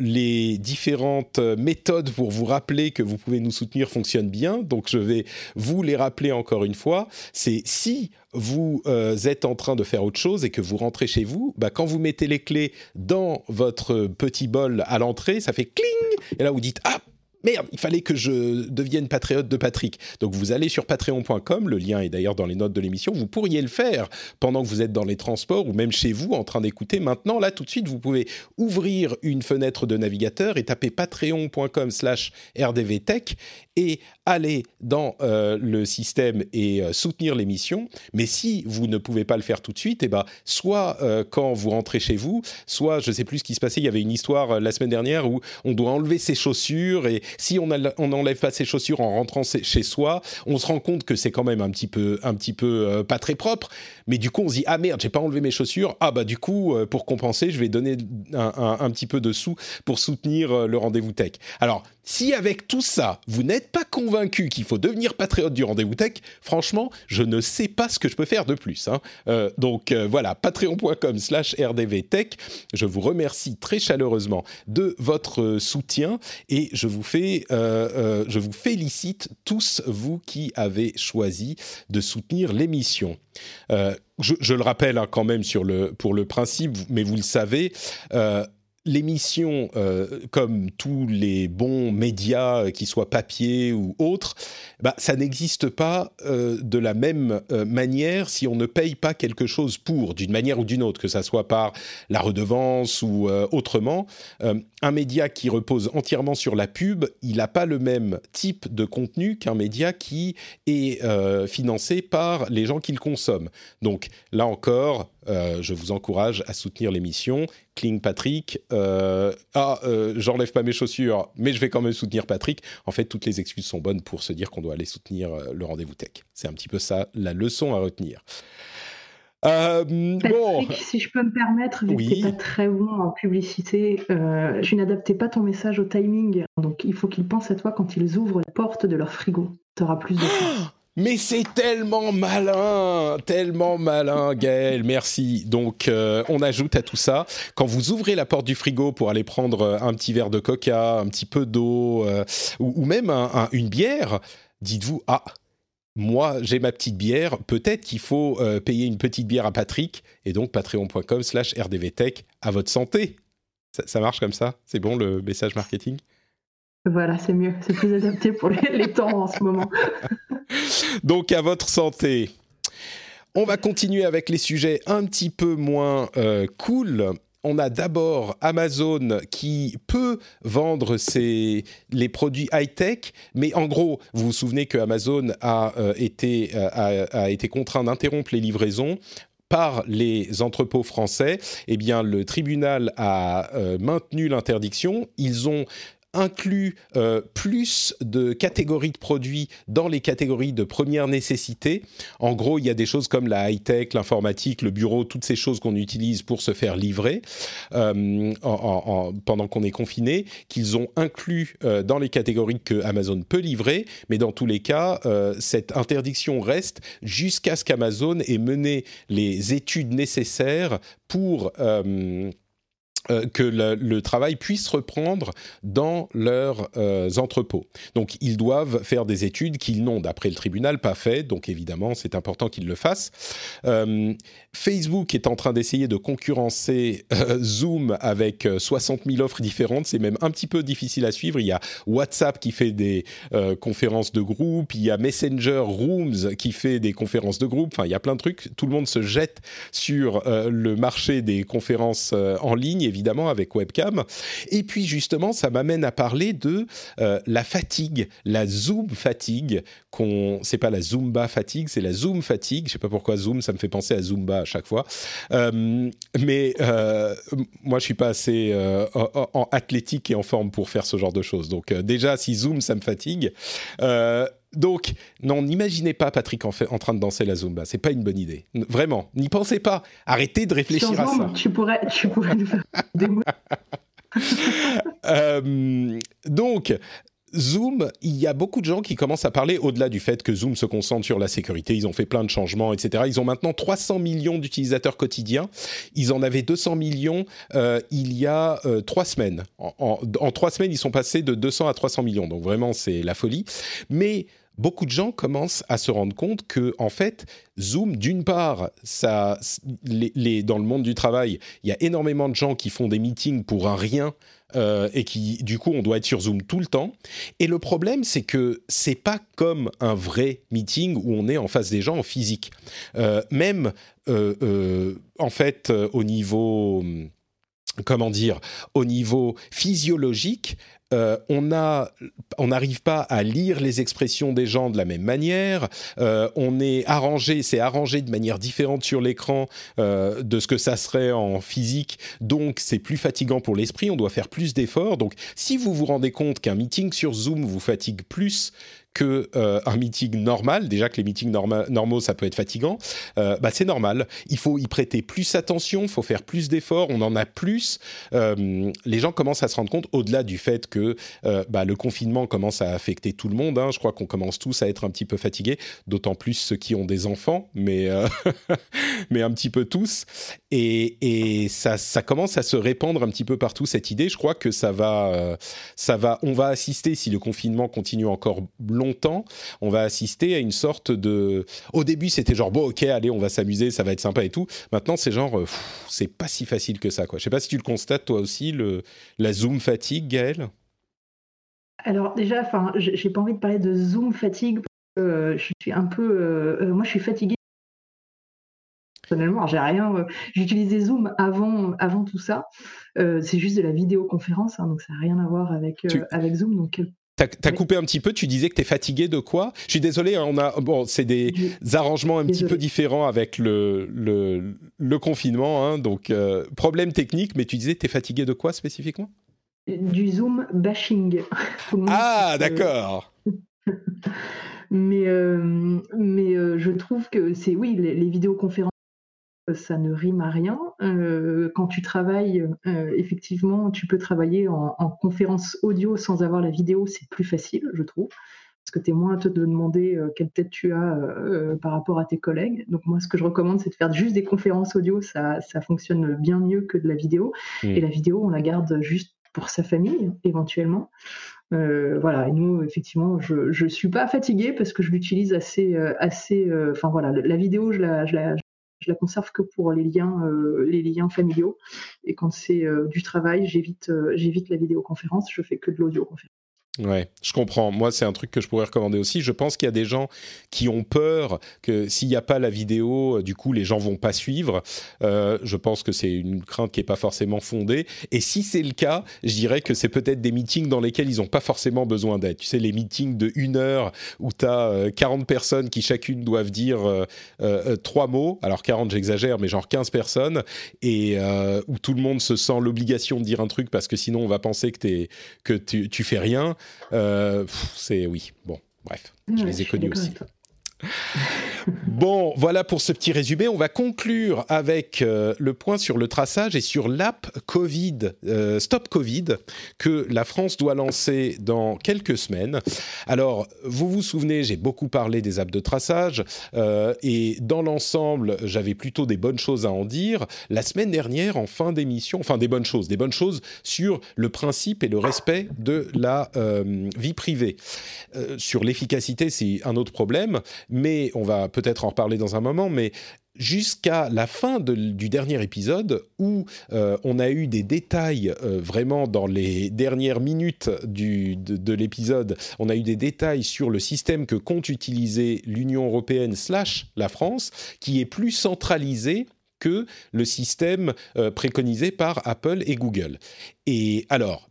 Les différentes méthodes pour vous rappeler que vous pouvez nous soutenir fonctionnent bien, donc je vais vous les rappeler encore une fois. C'est si vous euh, êtes en train de faire autre chose et que vous rentrez chez vous, bah, quand vous mettez les clés dans votre petit bol à l'entrée, ça fait cling et là vous dites ah merde, il fallait que je devienne patriote de Patrick. Donc vous allez sur patreon.com, le lien est d'ailleurs dans les notes de l'émission, vous pourriez le faire pendant que vous êtes dans les transports ou même chez vous en train d'écouter. Maintenant, là, tout de suite, vous pouvez ouvrir une fenêtre de navigateur et taper patreon.com slash rdvtech et aller dans euh, le système et euh, soutenir l'émission. Mais si vous ne pouvez pas le faire tout de suite, eh ben, soit euh, quand vous rentrez chez vous, soit je ne sais plus ce qui se passait. Il y avait une histoire la semaine dernière où on doit enlever ses chaussures et si on n'enlève pas ses chaussures en rentrant chez soi, on se rend compte que c'est quand même un petit peu, un petit peu pas très propre. Mais du coup, on se dit ah merde, j'ai pas enlevé mes chaussures. Ah bah du coup, pour compenser, je vais donner un, un, petit peu de sous pour soutenir le rendez-vous tech. Alors si avec tout ça, vous n'êtes pas convaincu qu'il faut devenir patriote du rendez-vous tech, franchement, je ne sais pas ce que je peux faire de plus. Hein. Euh, donc euh, voilà, patreon.com slash rdvtech. Je vous remercie très chaleureusement de votre soutien et je vous euh, euh, félicite tous vous qui avez choisi de soutenir l'émission. Euh, je, le rappelle hein, quand même pour le principe, mais vous le savez, euh, l'émission, euh, comme tous les bons médias, euh, qu'ils soient papier ou autres, bah, ça n'existe pas euh, de la même euh, manière si on ne paye pas quelque chose pour, d'une manière ou d'une autre, que ça soit par la redevance ou autrement. un média qui repose entièrement sur la pub, il n'a pas le même type de contenu qu'un média qui est financé par les gens qui le consomment. Donc là encore, euh, je vous encourage à soutenir l'émission. Kling Patrick. Euh, ah, euh, j'enlève pas mes chaussures, mais je vais quand même soutenir Patrick. En fait, toutes les excuses sont bonnes pour se dire qu'on doit aller soutenir le rendez-vous tech. C'est un petit peu ça la leçon à retenir. Patrick, bon. si je peux me permettre, vu oui. que pas très bon en publicité, je n'adaptais pas ton message au timing. Donc il faut qu'ils pensent à toi quand ils ouvrent la porte de leur frigo. Tu auras plus de chance. Mais c'est tellement malin, tellement malin, Gaël, merci. Donc, euh, on ajoute à tout ça, quand vous ouvrez la porte du frigo pour aller prendre euh, un petit verre de coca, un petit peu d'eau, euh, ou, même un, un, une bière, dites-vous, ah, moi, j'ai ma petite bière, peut-être qu'il faut payer une petite bière à Patrick, et donc patreon.com slash rdvtech, à votre santé. Ça marche comme ça? C'est bon le message marketing? Voilà, c'est mieux, c'est plus adapté pour les, temps en ce moment. Donc à votre santé. On va continuer avec les sujets un petit peu moins euh, cool. On a d'abord Amazon qui peut vendre ses, les produits high-tech, mais en gros, vous vous souvenez que Amazon a, euh, été, euh, a été contraint d'interrompre les livraisons par les entrepôts français, eh bien, le tribunal a euh, maintenu l'interdiction. Ils ont inclut euh, plus de catégories de produits dans les catégories de première nécessité. En gros, il y a des choses comme la high-tech, l'informatique, le bureau, toutes ces choses qu'on utilise pour se faire livrer euh, en, en, pendant qu'on est confiné, qu'ils ont inclus euh, dans les catégories que Amazon peut livrer. Mais dans tous les cas, cette interdiction reste jusqu'à ce qu'Amazon ait mené les études nécessaires pour euh, que le, le, travail puisse reprendre dans leurs euh, entrepôts. Donc ils doivent faire des études qu'ils n'ont, d'après le tribunal, pas fait. Donc évidemment, c'est important qu'ils le fassent. Euh, Facebook est en train d'essayer de concurrencer euh, Zoom avec 60 000 offres différentes. C'est même un petit peu difficile à suivre. Il y a WhatsApp qui fait des euh, conférences de groupe, il y a Messenger Rooms qui fait des conférences de groupe. Enfin, il y a plein de trucs. Tout le monde se jette sur euh, le marché des conférences en ligne évidemment avec webcam. Et puis justement, ça m'amène à parler de euh, la fatigue, la Zoom fatigue. Qu'on, c'est pas la Zumba fatigue, c'est la Zoom fatigue. Je sais pas pourquoi Zoom, ça me fait penser à Zumba chaque fois. Euh, mais euh, moi, je suis pas assez euh, en, en, athlétique et en forme pour faire ce genre de choses. Donc déjà, si Zoom, ça me fatigue donc, non, n'imaginez pas Patrick en, fait, en train de danser la Zumba. C'est pas une bonne idée. Vraiment, n'y pensez pas. Arrêtez de réfléchir à ça. Tu pourrais, tu pourrais nous faire des mots. euh, donc, Zoom, il y a beaucoup de gens qui commencent à parler, au-delà du fait que Zoom se concentre sur la sécurité, ils ont fait plein de changements, etc. Ils ont maintenant 300 millions d'utilisateurs quotidiens. Ils en avaient 200 millions euh, il y a euh, trois semaines. En, en, trois semaines, ils sont passés de 200 à 300 millions. Donc vraiment, c'est la folie. Mais beaucoup de gens commencent à se rendre compte que, en fait, Zoom, d'une part, ça, dans le monde du travail, il y a énormément de gens qui font des meetings pour un rien euh, et qui, du coup, on doit être sur Zoom tout le temps. Et le problème, c'est que c'est pas comme un vrai meeting où on est en face des gens en physique. Euh, même, euh en fait, au niveau comment dire, au niveau physiologique, euh, on n'arrive pas à lire les expressions des gens de la même manière. Euh, on est arrangé, c'est arrangé de manière différente sur l'écran euh, de ce que ça serait en physique. Donc, c'est plus fatigant pour l'esprit. On doit faire plus d'efforts. Donc, si vous vous rendez compte qu'un meeting sur Zoom vous fatigue plus que euh, un meeting normal. Déjà que les meetings normaux, ça peut être fatigant. Euh, bah, c'est normal. Il faut y prêter plus attention. Il faut faire plus d'efforts. On en a plus. Euh, les gens commencent à se rendre compte, au-delà du fait que euh, bah, le confinement commence à affecter tout le monde. Hein. Je crois qu'on commence tous à être un petit peu fatigués, d'autant plus ceux qui ont des enfants, mais un petit peu tous. Et, ça, commence à se répandre un petit peu partout cette idée. Je crois que ça va, on va assister si le confinement continue encore longtemps longtemps, on va assister à une sorte de. Au début, c'était genre bon, ok, allez, on va s'amuser, ça va être sympa et tout. Maintenant, c'est genre, euh, c'est pas si facile que ça, quoi. Je sais pas si tu le constates toi aussi, le la Zoom fatigue, Gaël. Alors déjà, enfin, j'ai pas envie de parler de Zoom fatigue. Euh, je suis un peu, euh, moi, je suis fatiguée personnellement, j'ai rien. Euh, J'utilisais Zoom avant, avant tout ça. Euh, c'est juste de la vidéoconférence, hein, donc ça n'a rien à voir avec, euh, avec Zoom. Donc T'as as coupé un petit peu, tu disais que tu es fatigué de quoi? Je suis désolé, hein, on a bon, c'est des arrangements un désolé. petit peu différents avec le, le, le confinement, hein, donc euh, problème technique, mais tu disais que tu es fatigué de quoi spécifiquement? Du Zoom bashing. ah, d'accord. Mais, euh, mais euh, je trouve que c'est, oui, les, les vidéoconférences ça ne rime à rien. Euh, quand tu travailles, euh, effectivement, tu peux travailler en, en, conférence audio sans avoir la vidéo, c'est plus facile, je trouve, parce que tu es moins à te demander euh, quelle tête tu as euh, par rapport à tes collègues. Donc moi, ce que je recommande, c'est de faire juste des conférences audio, ça, ça fonctionne bien mieux que de la vidéo. Mmh. Et la vidéo, on la garde juste pour sa famille, éventuellement. Euh, voilà, et nous, effectivement, je ne suis pas fatiguée parce que je l'utilise assez, assez. Enfin voilà, la vidéo, je la, je la, je la conserve que pour les liens, euh, familiaux. Et quand c'est euh, du travail, j'évite, euh, j'évite la vidéoconférence. Je fais que de l'audioconférence. Ouais, je comprends. Moi, c'est un truc que je pourrais recommander aussi. Je pense qu'il y a des gens qui ont peur que s'il n'y a pas la vidéo, du coup, les gens vont pas suivre. Euh, je pense que c'est une crainte qui est pas forcément fondée. Et si c'est le cas, je dirais que c'est peut-être des meetings dans lesquels ils n'ont pas forcément besoin d'aide. Tu sais, les meetings de une heure où tu as euh, 40 personnes qui chacune doivent dire euh, euh, trois mots. Alors 40, j'exagère, mais genre 15 personnes. Et euh, où tout le monde se sent l'obligation de dire un truc parce que sinon on va penser que, es, que tu fais rien. Euh, c'est oui, bon, bref, je les ai connus aussi. bon, voilà pour ce petit résumé. On va conclure avec euh, le point sur le traçage et sur l'app Covid, euh, Stop Covid, que la France doit lancer dans quelques semaines. Alors, vous vous souvenez, j'ai beaucoup parlé des apps de traçage euh, et dans l'ensemble, j'avais plutôt des bonnes choses à en dire. La semaine dernière, en fin d'émission, enfin des bonnes choses, des bonnes choses sur le principe et le respect de la vie privée. sur l'efficacité, c'est un autre problème mais on va peut-être en reparler dans un moment, mais jusqu'à la fin du dernier épisode où euh, on a eu des détails euh, vraiment dans les dernières minutes de, de l'épisode, on a eu des détails sur le système que compte utiliser l'Union européenne slash la France, qui est plus centralisé que le système euh, préconisé par Apple et Google. Et alors,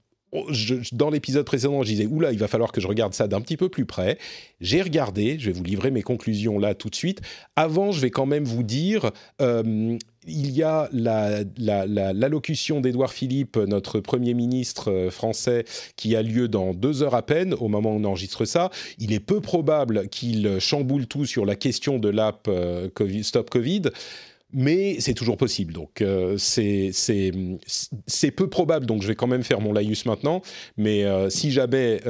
je, dans l'épisode précédent, je disais, oula, il va falloir que je regarde ça d'un petit peu plus près. J'ai regardé, je vais vous livrer mes conclusions là tout de suite. Avant, je vais quand même vous dire, euh, il y a l'allocution la, d'Édouard Philippe, notre Premier ministre euh, français, qui a lieu dans deux heures à peine, au moment où on enregistre ça. Il est peu probable qu'il chamboule tout sur la question de l'app euh, Stop Covid mais c'est toujours possible. Donc euh, c'est peu probable. Donc je vais quand même faire mon laïus maintenant. Mais si jamais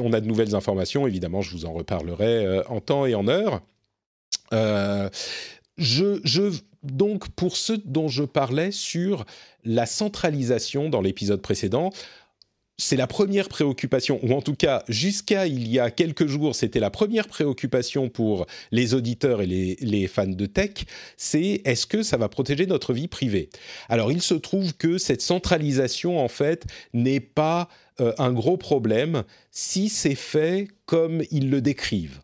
on a de nouvelles informations, évidemment, je vous en reparlerai en temps et en heure. je, je, donc pour ce dont je parlais sur la centralisation dans l'épisode précédent, c'est la première préoccupation, ou en tout cas jusqu'à il y a quelques jours, c'était la première préoccupation pour les auditeurs et les, fans de tech, c'est est-ce que ça va protéger notre vie privée? Alors il se trouve que cette centralisation, en fait, n'est pas euh, un gros problème si c'est fait comme ils le décrivent.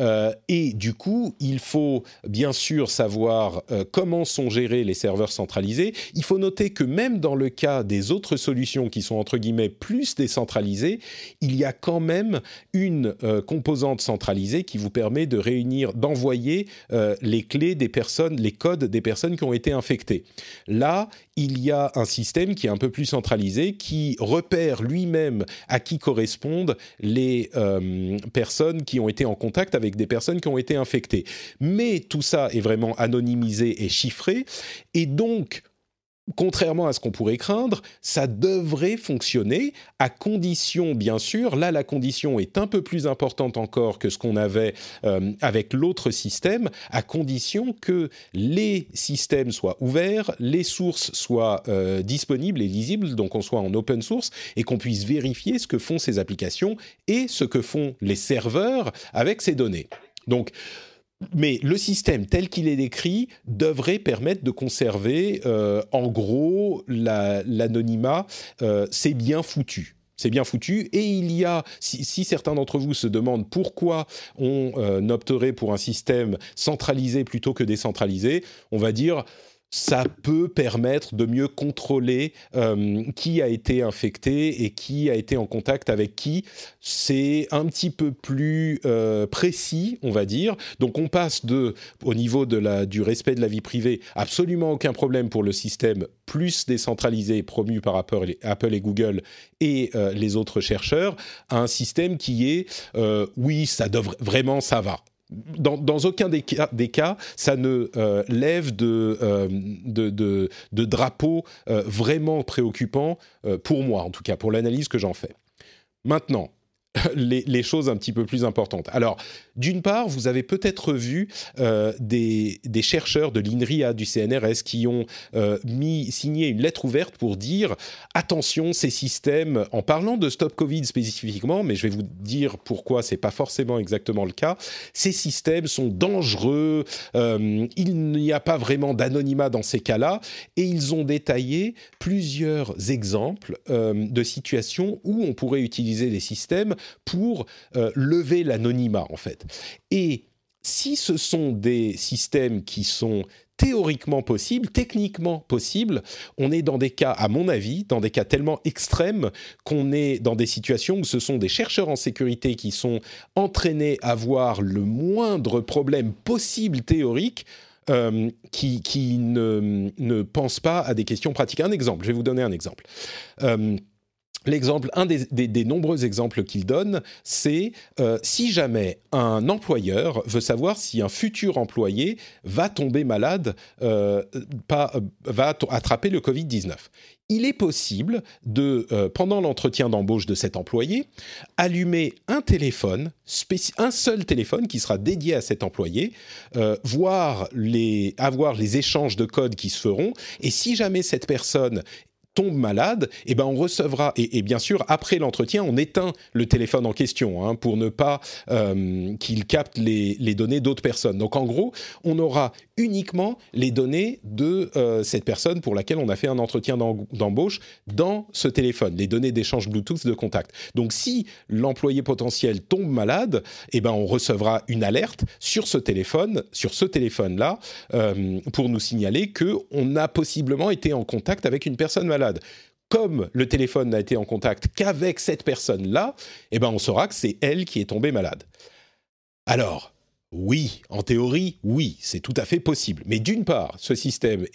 Euh, et du coup, il faut bien sûr savoir euh, comment sont gérés les serveurs centralisés. Il faut noter que même dans le cas des autres solutions qui sont entre guillemets plus décentralisées, il y a quand même une euh, composante centralisée qui vous permet de réunir, d'envoyer les clés des personnes, les codes des personnes qui ont été infectées. Là, il y a un système qui est un peu plus centralisé, qui repère lui-même à qui correspondent les personnes qui ont été en contact avec avec des personnes qui ont été infectées. Mais tout ça est vraiment anonymisé et chiffré, et donc contrairement à ce qu'on pourrait craindre, ça devrait fonctionner à condition, bien sûr, là la condition est un peu plus importante encore que ce qu'on avait euh, avec l'autre système, à condition que les systèmes soient ouverts, les sources soient euh, disponibles et lisibles, donc on soit en open source et qu'on puisse vérifier ce que font ces applications et ce que font les serveurs avec ces données. Donc, mais le système tel qu'il est décrit devrait permettre de conserver, euh, en gros, l'anonymat. Euh, c'est bien foutu. C'est bien foutu. Et il y a, si, certains d'entre vous se demandent pourquoi on euh, opterait pour un système centralisé plutôt que décentralisé, on va dire ça peut permettre de mieux contrôler euh, qui a été infecté et qui a été en contact avec qui. C'est un petit peu plus euh, précis, on va dire. Donc on passe de, au niveau de la, du respect de la vie privée, absolument aucun problème pour le système plus décentralisé promu par Apple et, Apple et Google et euh, les autres chercheurs, à un système qui est, oui, ça devrait, vraiment, ça va dans, aucun des cas, ça ne euh, lève de, euh, drapeau euh, vraiment préoccupant, pour moi en tout cas, pour l'analyse que j'en fais. Maintenant, les, choses un petit peu plus importantes. Alors, d'une part, vous avez peut-être vu euh, des, chercheurs de l'INRIA, du CNRS, qui ont euh, mis, signé une lettre ouverte pour dire attention, ces systèmes, en parlant de Stop Covid spécifiquement, mais je vais vous dire pourquoi c'est pas forcément exactement le cas, ces systèmes sont dangereux, euh, il n'y a pas vraiment d'anonymat dans ces cas-là, et ils ont détaillé plusieurs exemples de situations où on pourrait utiliser les systèmes pour euh, lever l'anonymat, en fait. Et si ce sont des systèmes qui sont théoriquement possibles, techniquement possibles, on est dans des cas, à mon avis, dans des cas tellement extrêmes qu'on est dans des situations où ce sont des chercheurs en sécurité qui sont entraînés à voir le moindre problème possible théorique euh, qui, ne, ne, pensent pas à des questions pratiques. Un exemple, je vais vous donner un exemple. Euh, L'exemple, un des, nombreux exemples qu'il donne, c'est euh, si jamais un employeur veut savoir si un futur employé va tomber malade, euh, pas, va attraper le Covid-19. Il est possible de, euh, pendant l'entretien d'embauche de cet employé, allumer un téléphone, un seul téléphone qui sera dédié à cet employé, voir les, avoir les échanges de codes qui se feront, et si jamais cette personne tombe malade, eh ben on recevra et, bien sûr après l'entretien on éteint le téléphone en question hein, pour ne pas euh, qu'il capte les, données d'autres personnes. Donc en gros on aura uniquement les données de euh, cette personne pour laquelle on a fait un entretien d'embauche dans ce téléphone, les données d'échange Bluetooth de contact. Donc si l'employé potentiel tombe malade, eh ben on recevra une alerte sur ce téléphone, sur ce téléphone là, euh, pour nous signaler que on a possiblement été en contact avec une personne malade. Comme le téléphone n'a été en contact qu'avec cette personne-là, eh ben on saura que c'est elle qui est tombée malade. Alors, oui, en théorie, oui, c'est tout à fait possible. Mais d'une part, ce système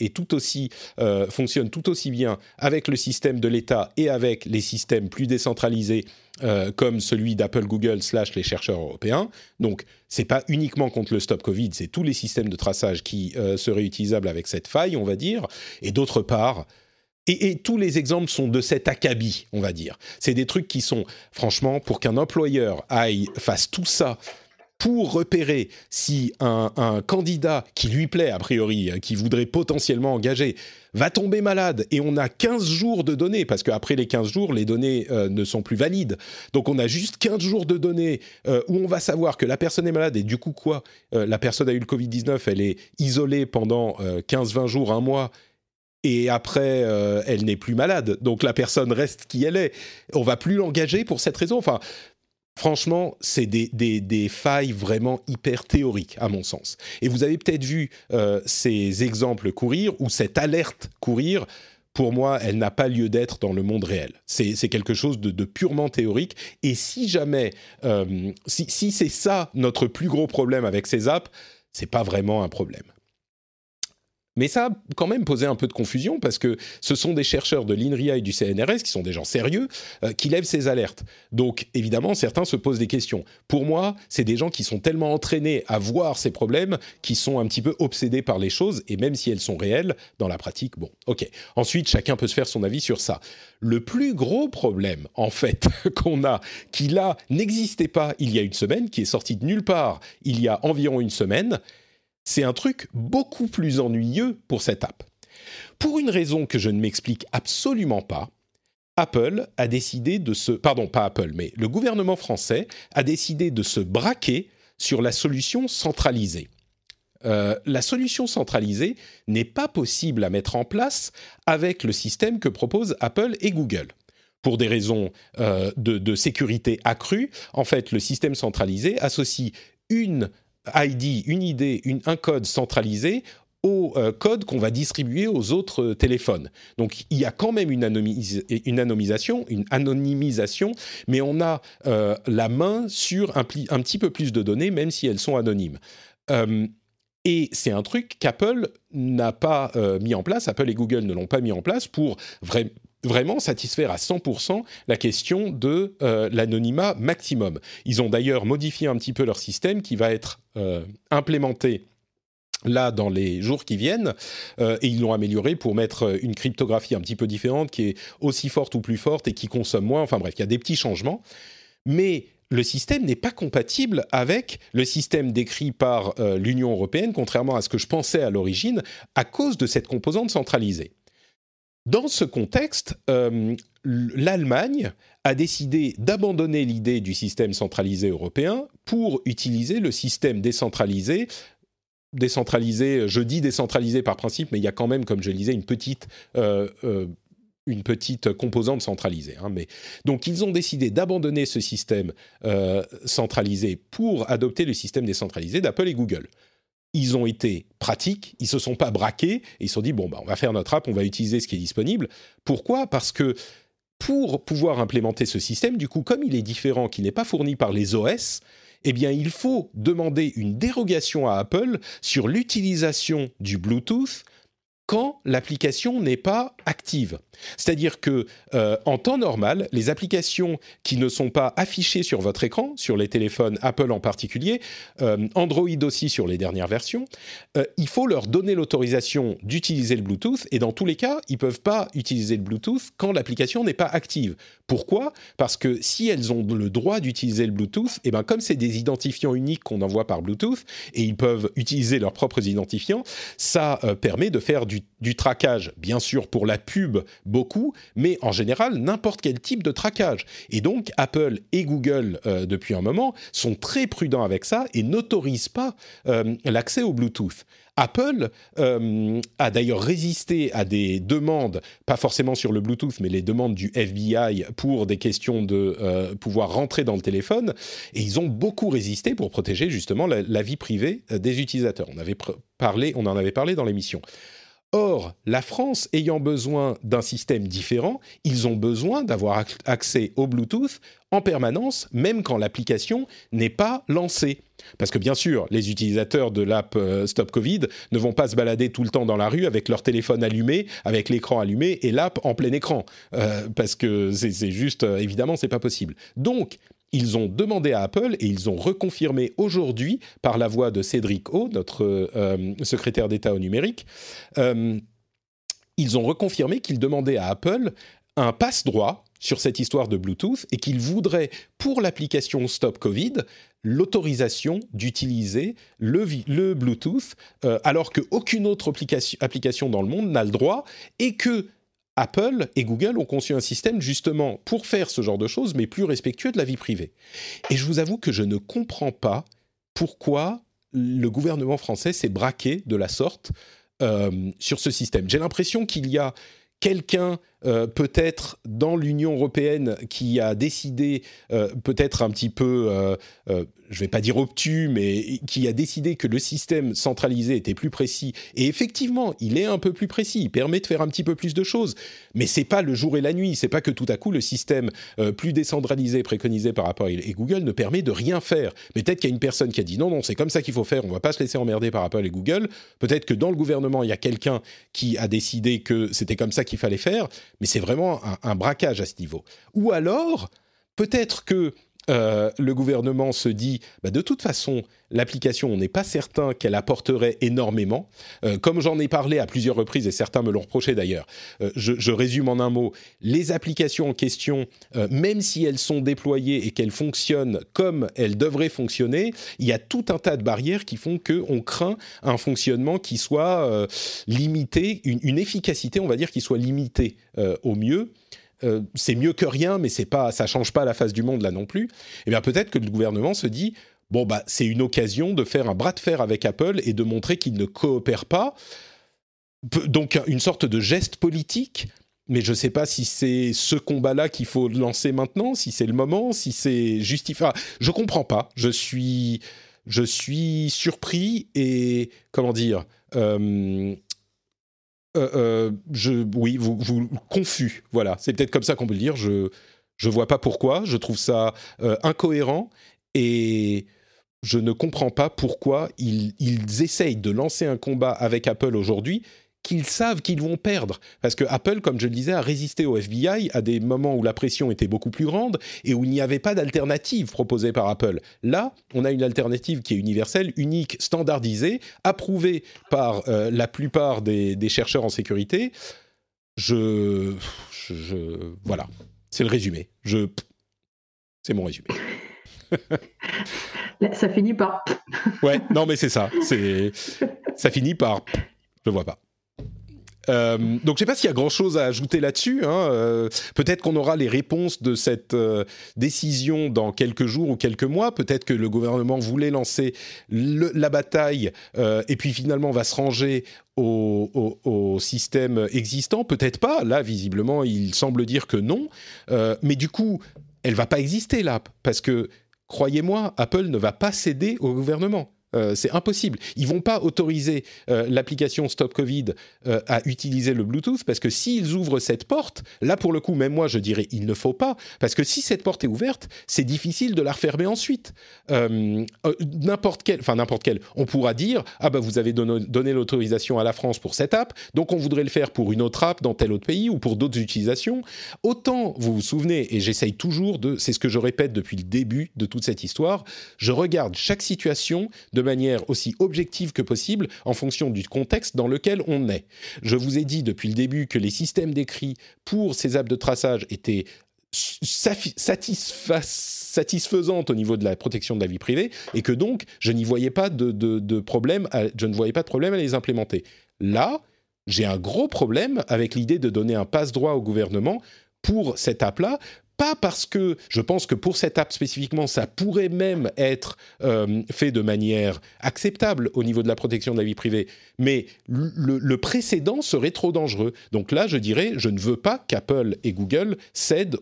euh, fonctionne tout aussi bien avec le système de l'État et avec les systèmes plus décentralisés euh, comme celui d'Apple, Google, slash les chercheurs européens. Donc, c'est pas uniquement contre le stop Covid, c'est tous les systèmes de traçage qui euh, seraient utilisables avec cette faille, on va dire. Et d'autre part, et, tous les exemples sont de cet acabit, on va dire. C'est des trucs qui sont, franchement, pour qu'un employeur aille fasse tout ça pour repérer si un, candidat qui lui plaît, a priori, hein, qui voudrait potentiellement engager, va tomber malade et on a 15 jours de données, parce qu'après les 15 jours, les données euh, ne sont plus valides. Donc on a juste 15 jours de données euh, où on va savoir que la personne est malade et du coup quoi? Euh, La personne a eu le Covid-19, elle est isolée pendant 15-20 jours, un mois et après, euh, elle n'est plus malade. Donc la personne reste qui elle est. On va plus l'engager pour cette raison. Enfin, franchement, c'est des, des, des, failles vraiment hyper théoriques, à mon sens. Et vous avez peut-être vu euh, ces exemples courir, ou cette alerte courir. Pour moi, elle n'a pas lieu d'être dans le monde réel. C'est quelque chose de, de, purement théorique. Et si jamais, euh, si, si c'est ça notre plus gros problème avec ces apps, c'est pas vraiment un problème. Mais ça a quand même posé un peu de confusion parce que ce sont des chercheurs de l'INRIA et du CNRS, qui sont des gens sérieux, euh, qui lèvent ces alertes. Donc évidemment, certains se posent des questions. Pour moi, c'est des gens qui sont tellement entraînés à voir ces problèmes, qui sont un petit peu obsédés par les choses, et même si elles sont réelles, dans la pratique, bon, ok. Ensuite, chacun peut se faire son avis sur ça. Le plus gros problème, en fait, qu'on a, qui là n'existait pas il y a une semaine, qui est sorti de nulle part il y a environ une semaine, c'est un truc beaucoup plus ennuyeux pour cette app. Pour une raison que je ne m'explique absolument pas, Apple a décidé de se... Pardon, pas Apple, mais le gouvernement français a décidé de se braquer sur la solution centralisée. Euh, la solution centralisée n'est pas possible à mettre en place avec le système que proposent Apple et Google. Pour des raisons euh, de, de sécurité accrue, en fait, le système centralisé associe une ID, une idée, un code centralisé au euh, code qu'on va distribuer aux autres euh, téléphones. Donc il y a quand même une, anonymisation, une anonymisation, mais on a euh, la main sur un, un, petit peu plus de données, même si elles sont anonymes. et c'est un truc qu'Apple n'a pas mis en place, Apple et Google ne l'ont pas mis en place pour vraiment vraiment satisfaire à 100% la question de euh, l'anonymat maximum. Ils ont d'ailleurs modifié un petit peu leur système qui va être euh, implémenté là dans les jours qui viennent euh, et ils l'ont amélioré pour mettre une cryptographie un petit peu différente qui est aussi forte ou plus forte et qui consomme moins. Enfin bref, il y a des petits changements. Mais le système n'est pas compatible avec le système décrit par l'Union européenne, contrairement à ce que je pensais à l'origine, à cause de cette composante centralisée. Dans ce contexte, euh, l'Allemagne a décidé d'abandonner l'idée du système centralisé européen pour utiliser le système décentralisé décentralisé, je dis décentralisé par principe, mais il y a quand même, comme je le disais, une petite, euh, euh, une petite composante centralisée. Hein, mais... Donc ils ont décidé d'abandonner ce système centralisé pour adopter le système décentralisé d'Apple et Google ils ont été pratiques, ils se sont pas braqués, et ils se sont dit, bon, bah, on va faire notre app, on va utiliser ce qui est disponible. Pourquoi? Parce que pour pouvoir implémenter ce système, du coup, comme il est différent, qu'il n'est pas fourni par les OS, eh bien, il faut demander une dérogation à Apple sur l'utilisation du Bluetooth quand l'application n'est pas active. C'est-à-dire que euh, en temps normal, les applications qui ne sont pas affichées sur votre écran, sur les téléphones Apple en particulier, euh, Android aussi sur les dernières versions, euh, il faut leur donner l'autorisation d'utiliser le Bluetooth et dans tous les cas, ils peuvent pas utiliser le Bluetooth quand l'application n'est pas active. Pourquoi? Parce que si elles ont le droit d'utiliser le Bluetooth, et eh ben comme c'est des identifiants uniques qu'on envoie par Bluetooth et ils peuvent utiliser leurs propres identifiants, ça permet de faire du du, traquage, bien sûr pour la pub beaucoup, mais en général n'importe quel type de traquage. Et donc Apple et Google, euh, depuis un moment, sont très prudents avec ça et n'autorisent pas euh, l'accès au Bluetooth. Apple euh, a d'ailleurs résisté à des demandes, pas forcément sur le Bluetooth, mais les demandes du FBI pour des questions de pouvoir rentrer dans le téléphone, et ils ont beaucoup résisté pour protéger justement la, la vie privée des utilisateurs. On avait parlé, on en avait parlé dans l'émission. Or, la France ayant besoin d'un système différent, ils ont besoin d'avoir accès au Bluetooth en permanence, même quand l'application n'est pas lancée. Parce que bien sûr, les utilisateurs de l'app euh, Stop Covid ne vont pas se balader tout le temps dans la rue avec leur téléphone allumé, avec l'écran allumé et l'app en plein écran, euh, parce que c'est juste, euh, évidemment, c'est pas possible. Donc, ils ont demandé à Apple et ils ont reconfirmé aujourd'hui par la voix de Cédric O, notre euh, secrétaire d'État au numérique, euh, ils ont reconfirmé qu'ils demandaient à Apple un passe-droit sur cette histoire de Bluetooth et qu'ils voudraient, pour l'application Stop Covid, l'autorisation d'utiliser le, Bluetooth, euh, alors qu'aucune autre application dans le monde n'a le droit et que Apple et Google ont conçu un système justement pour faire ce genre de choses, mais plus respectueux de la vie privée. Et je vous avoue que je ne comprends pas pourquoi le gouvernement français s'est braqué de la sorte euh, sur ce système. J'ai l'impression qu'il y a quelqu'un euh, peut-être dans l'Union européenne qui a décidé, euh, peut-être un petit peu, euh, je ne vais pas dire obtus, mais qui a décidé que le système centralisé était plus précis. Et effectivement, il est un peu plus précis, il permet de faire un petit peu plus de choses. Mais c'est pas le jour et la nuit, c'est pas que tout à coup le système plus décentralisé préconisé par Apple et Google ne permet de rien faire. Mais peut-être qu'il y a une personne qui a dit non, non, c'est comme ça qu'il faut faire, on va pas se laisser emmerder par Apple et Google. Peut-être que dans le gouvernement, il y a quelqu'un qui a décidé que c'était comme ça qu'il fallait faire mais c'est vraiment un, braquage à ce niveau. Ou alors, peut-être que euh, le gouvernement se dit, bah, de toute façon, l'application, on n'est pas certain qu'elle apporterait énormément. Euh, comme j'en ai parlé à plusieurs reprises, et certains me l'ont reproché d'ailleurs, euh, je, résume en un mot, les applications en question, même si elles sont déployées et qu'elles fonctionnent comme elles devraient fonctionner, il y a tout un tas de barrières qui font qu'on craint un fonctionnement qui soit limité, une, une, efficacité, on va dire, qui soit limitée au mieux. Euh, c'est mieux que rien, mais c'est pas, ça change pas la face du monde là non plus. Eh bien, peut-être que le gouvernement se dit bon bah c'est une occasion de faire un bras de fer avec Apple et de montrer qu'il ne coopère pas. Donc une sorte de geste politique. Mais je ne sais pas si c'est ce combat-là qu'il faut lancer maintenant, si c'est le moment, si c'est justifié. Enfin, je comprends pas. Je suis, je suis surpris et comment dire. Euh, euh, euh, je, oui, vous, confus. Voilà, c'est peut-être comme ça qu'on peut le dire. Je je vois pas pourquoi. Je trouve ça euh, incohérent et je ne comprends pas pourquoi ils, ils essayent de lancer un combat avec Apple aujourd'hui qu'ils savent qu'ils vont perdre. Parce que Apple, comme je le disais, a résisté au FBI à des moments où la pression était beaucoup plus grande et où il n'y avait pas d'alternative proposée par Apple. Là, on a une alternative qui est universelle, unique, standardisée, approuvée par euh, la plupart des, chercheurs en sécurité. Je, je, voilà, c'est le résumé. Je, c'est mon résumé. ça finit par. ouais, non mais c'est ça. C'est, ça finit par. Je vois pas. Euh, donc je ne sais pas s'il y a grand-chose à ajouter là-dessus. Hein. Euh, peut-être qu'on aura les réponses de cette euh, décision dans quelques jours ou quelques mois. Peut-être que le gouvernement voulait lancer la bataille et puis finalement va se ranger au, système existant. Peut-être pas. Là, visiblement, il semble dire que non. mais du coup, elle va pas exister l'app parce que croyez-moi, Apple ne va pas céder au gouvernement. Euh, c'est impossible. Ils vont pas autoriser euh, l'application Stop Covid euh, à utiliser le Bluetooth parce que s'ils ouvrent cette porte, là pour le coup, même moi je dirais il ne faut pas parce que si cette porte est ouverte, c'est difficile de la refermer ensuite. n'importe quel, enfin n'importe quel, on pourra dire ah bah vous avez donné, l'autorisation à la France pour cette app, donc on voudrait le faire pour une autre app dans tel autre pays ou pour d'autres utilisations. Autant vous vous souvenez et j'essaye toujours de, c'est ce que je répète depuis le début de toute cette histoire, je regarde chaque situation de de manière aussi objective que possible en fonction du contexte dans lequel on est. Je vous ai dit depuis le début que les systèmes d'écrit pour ces apps de traçage étaient satisfaisantes au niveau de la protection de la vie privée et que donc je n'y voyais pas de, problème, je ne voyais pas de problème à les implémenter. Là, j'ai un gros problème avec l'idée de donner un passe-droit au gouvernement pour cette app-là, pas parce que je pense que pour cette app spécifiquement, ça pourrait même être euh, fait de manière acceptable au niveau de la protection de la vie privée, mais le, précédent serait trop dangereux. Donc là, je dirais, je ne veux pas qu'Apple et Google cèdent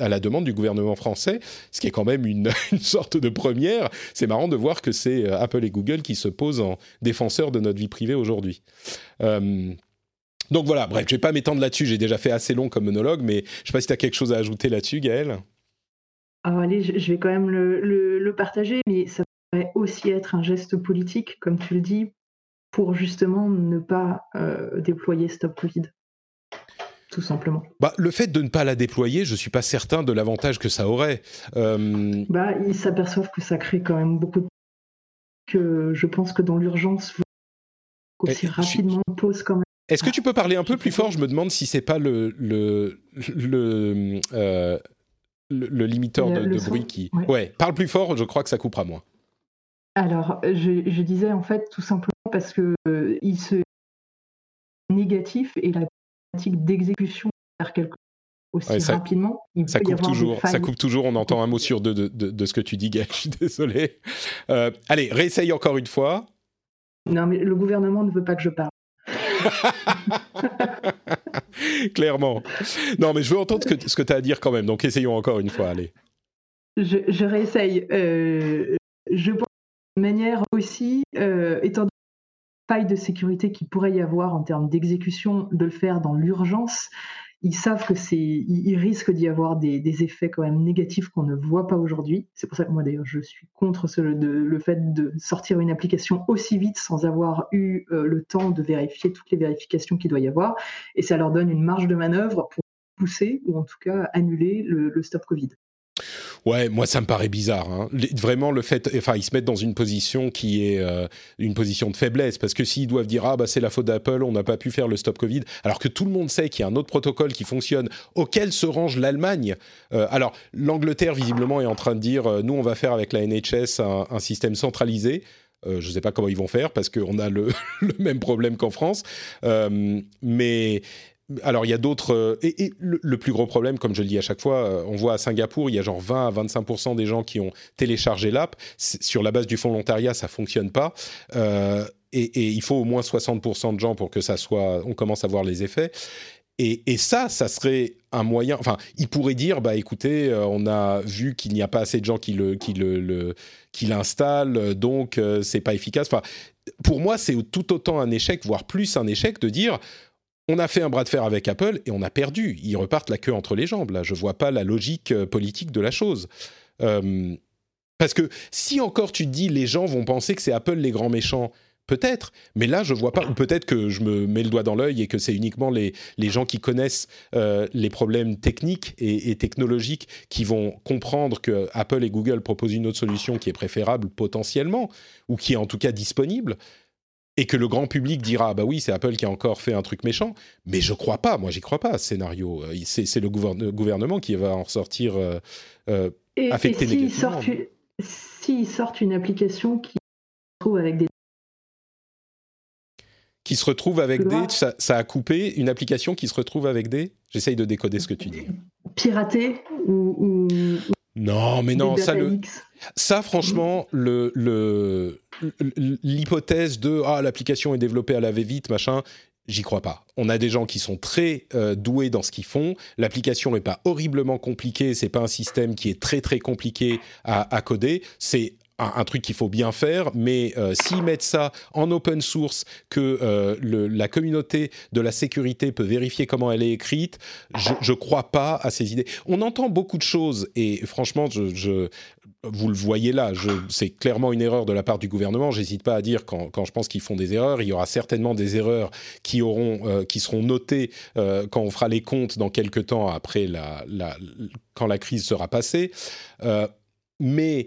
à la demande du gouvernement français, ce qui est quand même une, sorte de première. C'est marrant de voir que c'est euh, Apple et Google qui se posent en défenseurs de notre vie privée aujourd'hui. Euh, Donc voilà, bref, je vais pas m'étendre là-dessus, j'ai déjà fait assez long comme monologue, mais je sais pas si tu as quelque chose à ajouter là-dessus, Gaël. Alors allez, je vais quand même le, partager, mais ça pourrait aussi être un geste politique, comme tu le dis, pour justement ne pas euh, déployer Stop Covid tout simplement. Bah, le fait de ne pas la déployer, je ne suis pas certain de l'avantage que ça aurait. Euh, bah, ils s'aperçoivent que ça crée quand même beaucoup de... que je pense que dans l'urgence, aussi rapidement pose quand même. Est-ce que tu peux parler un peu plus fort? Je me demande si c'est pas le le le, euh, le, limiteur de, bruit qui. Ouais. parle plus fort. Je crois que ça coupera moins. Alors, je, disais en fait tout simplement parce que euh, il se négatif et la pratique d'exécution faire quelque chose aussi rapidement. ça coupe toujours. Ça coupe toujours. On entend un mot sur deux de, de, ce que tu dis, Gaël. Je suis désolé. Euh, allez, réessaye encore une fois. Non, mais le gouvernement ne veut pas que je parle. Clairement. Non, mais je veux entendre ce que tu as à dire quand même. Donc, essayons encore une fois. Allez. Je, réessaye. Euh, je pense de manière aussi, euh, étant donné faille de sécurité qu'il pourrait y avoir en termes d'exécution, de le faire dans l'urgence, ils savent que c'est, ils, risquent d'y avoir des, effets quand même négatifs qu'on ne voit pas aujourd'hui. C'est pour ça que moi d'ailleurs je suis contre ce, le fait de sortir une application aussi vite sans avoir eu euh, le temps de vérifier toutes les vérifications qu'il doit y avoir, et ça leur donne une marge de manœuvre pour pousser ou en tout cas annuler le stop Covid. Ouais, moi ça me paraît bizarre. Hein. Vraiment le fait, enfin ils se mettent dans une position qui est euh, une position de faiblesse parce que s'ils doivent dire ah bah c'est la faute d'Apple, on n'a pas pu faire le stop Covid, alors que tout le monde sait qu'il y a un autre protocole qui fonctionne auquel se range l'Allemagne. Euh, alors l'Angleterre visiblement est en train de dire euh, nous on va faire avec la NHS un, système centralisé. je ne sais pas comment ils vont faire parce qu'on a le, le, même problème qu'en France. mais alors il y a d'autres euh, et, le, plus gros problème, comme je le dis à chaque fois, euh, on voit à Singapour, il y a genre 20 à 25 des gens qui ont téléchargé l'app. Sur la base du volontariat, ça fonctionne pas. Euh, et, il faut au moins 60% de gens pour que ça soit, on commence à voir les effets. Et, ça, ça serait un moyen. Enfin, il pourrait dire, bah écoutez, on a vu qu'il n'y a pas assez de gens qui le, qui le, qui l'installent, donc c'est pas efficace. Enfin, pour moi, c'est tout autant un échec, voire plus un échec, de dire on a fait un bras de fer avec Apple et on a perdu. Ils repartent la queue entre les jambes. Là, je vois pas la logique euh, politique de la chose. Euh, parce que si encore tu te dis les gens vont penser que c'est Apple les grands méchants, peut-être. Mais là, je vois pas. Ou peut-être que je me mets le doigt dans l'œil et que c'est uniquement les, les gens qui connaissent euh, les problèmes techniques et, et, technologiques qui vont comprendre que Apple et Google proposent une autre solution qui est préférable potentiellement ou qui est en tout cas disponible et que le grand public dira bah oui c'est Apple qui a encore fait un truc méchant. Mais je crois pas moi j'y crois pas ce scénario. Euh, c'est le gouvernement qui va en sortir euh, euh, affecté et s'ils sortent, une application qui se retrouve avec des qui se retrouve avec des ça, ça, a coupé une application qui se retrouve avec des j'essaye de décoder ce que tu dis. Piraté ou, non mais non ça le ça, franchement, le, l'hypothèse de ah l'application est développée à la va-vite, machin, j'y crois pas. On a des gens qui sont très euh, doués dans ce qu'ils font. L'application n'est pas horriblement compliquée. C'est pas un système qui est très très compliqué à, à coder. C'est un, truc qu'il faut bien faire, mais euh, s'ils mettent ça en open source, que euh, la communauté de la sécurité peut vérifier comment elle est écrite, je ne crois pas à ces idées. On entend beaucoup de choses et franchement, je, vous le voyez là, c'est clairement une erreur de la part du gouvernement. J'hésite pas à dire quand, je pense qu'ils font des erreurs, il y aura certainement des erreurs qui auront, euh, qui seront notées euh, quand on fera les comptes dans quelques temps après la, quand la crise sera passée. Mais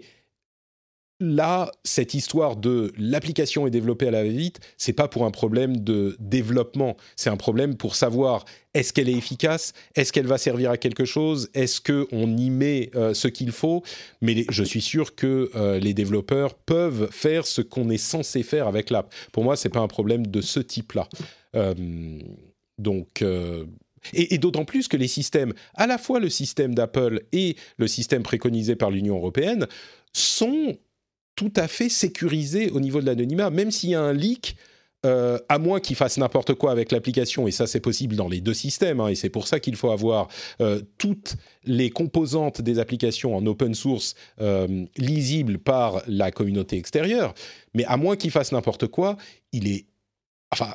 là, cette histoire de l'application est développée à la vite, c'est pas pour un problème de développement, c'est un problème pour savoir est-ce qu'elle est efficace, est-ce qu'elle va servir à quelque chose, est-ce que on y met euh, ce qu'il faut? Mais je suis sûr que euh, les développeurs peuvent faire ce qu'on est censé faire avec l'app. Pour moi, c'est pas un problème de ce type-là. Euh, donc. et, et d'autant plus que les systèmes, à la fois le système d'Apple et le système préconisé par l'Union européenne, sont tout à fait sécurisé au niveau de l'anonymat, même s'il y a un leak. Euh, à moins qu'il fasse n'importe quoi avec l'application, et ça c'est possible dans les deux systèmes, hein, et c'est pour ça qu'il faut avoir euh, toutes les composantes des applications en open source euh, lisibles par la communauté extérieure, mais à moins qu'il fasse n'importe quoi, il est... Enfin,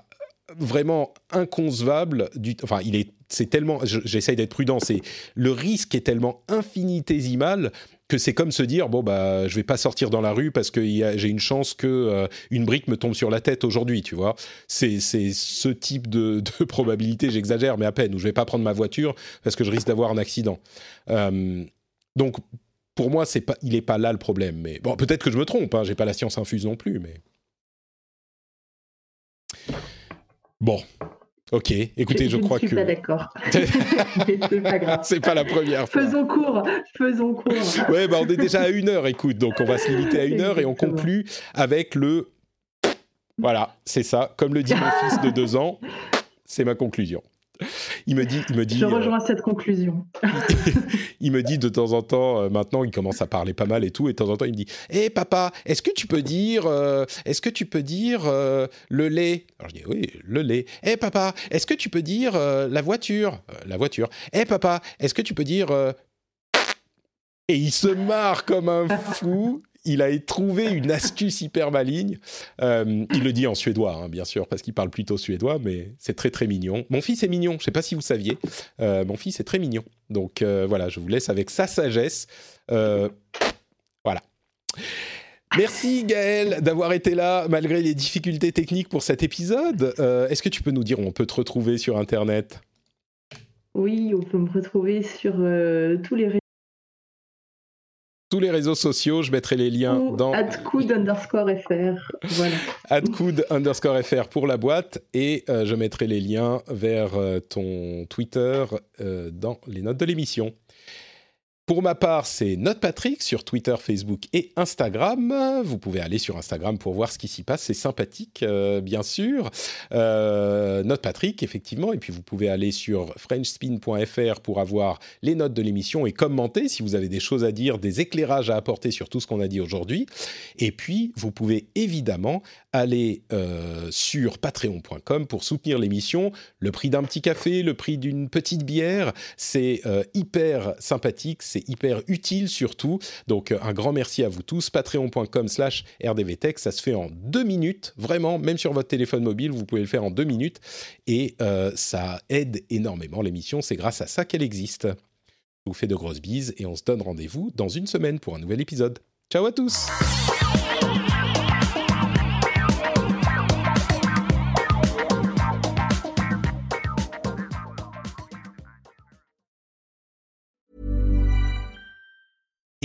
vraiment inconcevable. Enfin, il est, c'est tellement. J'essaye d'être prudent. C'est le risque est tellement infinitésimal que c'est comme se dire bon bah je vais pas sortir dans la rue parce que j'ai une chance que euh, une brique me tombe sur la tête aujourd'hui tu vois. C'est ce type de, probabilité j'exagère mais à peine où je vais pas prendre ma voiture parce que je risque d'avoir un accident. Euh, donc pour moi c'est pas il est pas là le problème mais bon peut-être que je me trompe hein, j'ai pas la science infuse non plus mais. Bon, Ok, écoutez, je, crois que. Je suis pas d'accord. c'est pas grave. C'est pas la première fois. Faisons court, faisons court. ouais, bah on est déjà à une heure, écoute, donc on va se limiter à une heure et on conclut avec le. Voilà, c'est ça. Comme le dit mon fils de deux ans, c'est ma conclusion. Il me dit, il me dit. Je rejoins euh, cette conclusion. il me dit de temps en temps, euh, maintenant, il commence à parler pas mal et tout, et de temps en temps, il me dit, hé papa, est-ce que tu peux dire, euh, est-ce que tu peux dire le lait? Alors je dis oui, le lait. Hé papa, est-ce que tu peux dire la voiture? La voiture. Hé papa, est-ce que tu peux dire et il se marre comme un fou il a trouvé une astuce hyper maligne. Euh, il le dit en suédois, hein, bien sûr, parce qu'il parle plutôt suédois, mais c'est très très mignon. Mon fils est mignon, je ne sais pas si vous saviez. Euh, mon fils est très mignon. Donc euh, voilà, je vous laisse avec sa sagesse. voilà. Merci Gaël d'avoir été là malgré les difficultés techniques pour cet épisode. Est-ce que tu peux nous dire où on peut te retrouver sur Internet? Oui, on peut me retrouver sur tous les réseaux tous les réseaux sociaux. Je mettrai les liens dans. Adcoud underscore FR. Voilà. Adcoud underscore FR pour la boîte. Et euh, je mettrai les liens vers euh, ton Twitter euh, dans les notes de l'émission. Pour ma part, c'est Note Patrick sur Twitter, Facebook et Instagram. Vous pouvez aller sur Instagram pour voir ce qui s'y passe. C'est sympathique, euh, bien sûr. Euh, Note Patrick, effectivement. Et puis vous pouvez aller sur frenchspin.fr pour avoir les notes de l'émission et commenter si vous avez des choses à dire, des éclairages à apporter sur tout ce qu'on a dit aujourd'hui. Et puis, vous pouvez évidemment aller euh, sur patreon.com pour soutenir l'émission. Le prix d'un petit café, le prix d'une petite bière, c'est hyper sympathique hyper utile surtout. Donc un grand merci à vous tous. Patreon.com slash rdvtech, ça se fait en deux minutes, vraiment, même sur votre téléphone mobile, vous pouvez le faire en deux minutes. Et euh, ça aide énormément l'émission, c'est grâce à ça qu'elle existe. Je vous fais de grosses bises et on se donne rendez-vous dans une semaine pour un nouvel épisode. Ciao à tous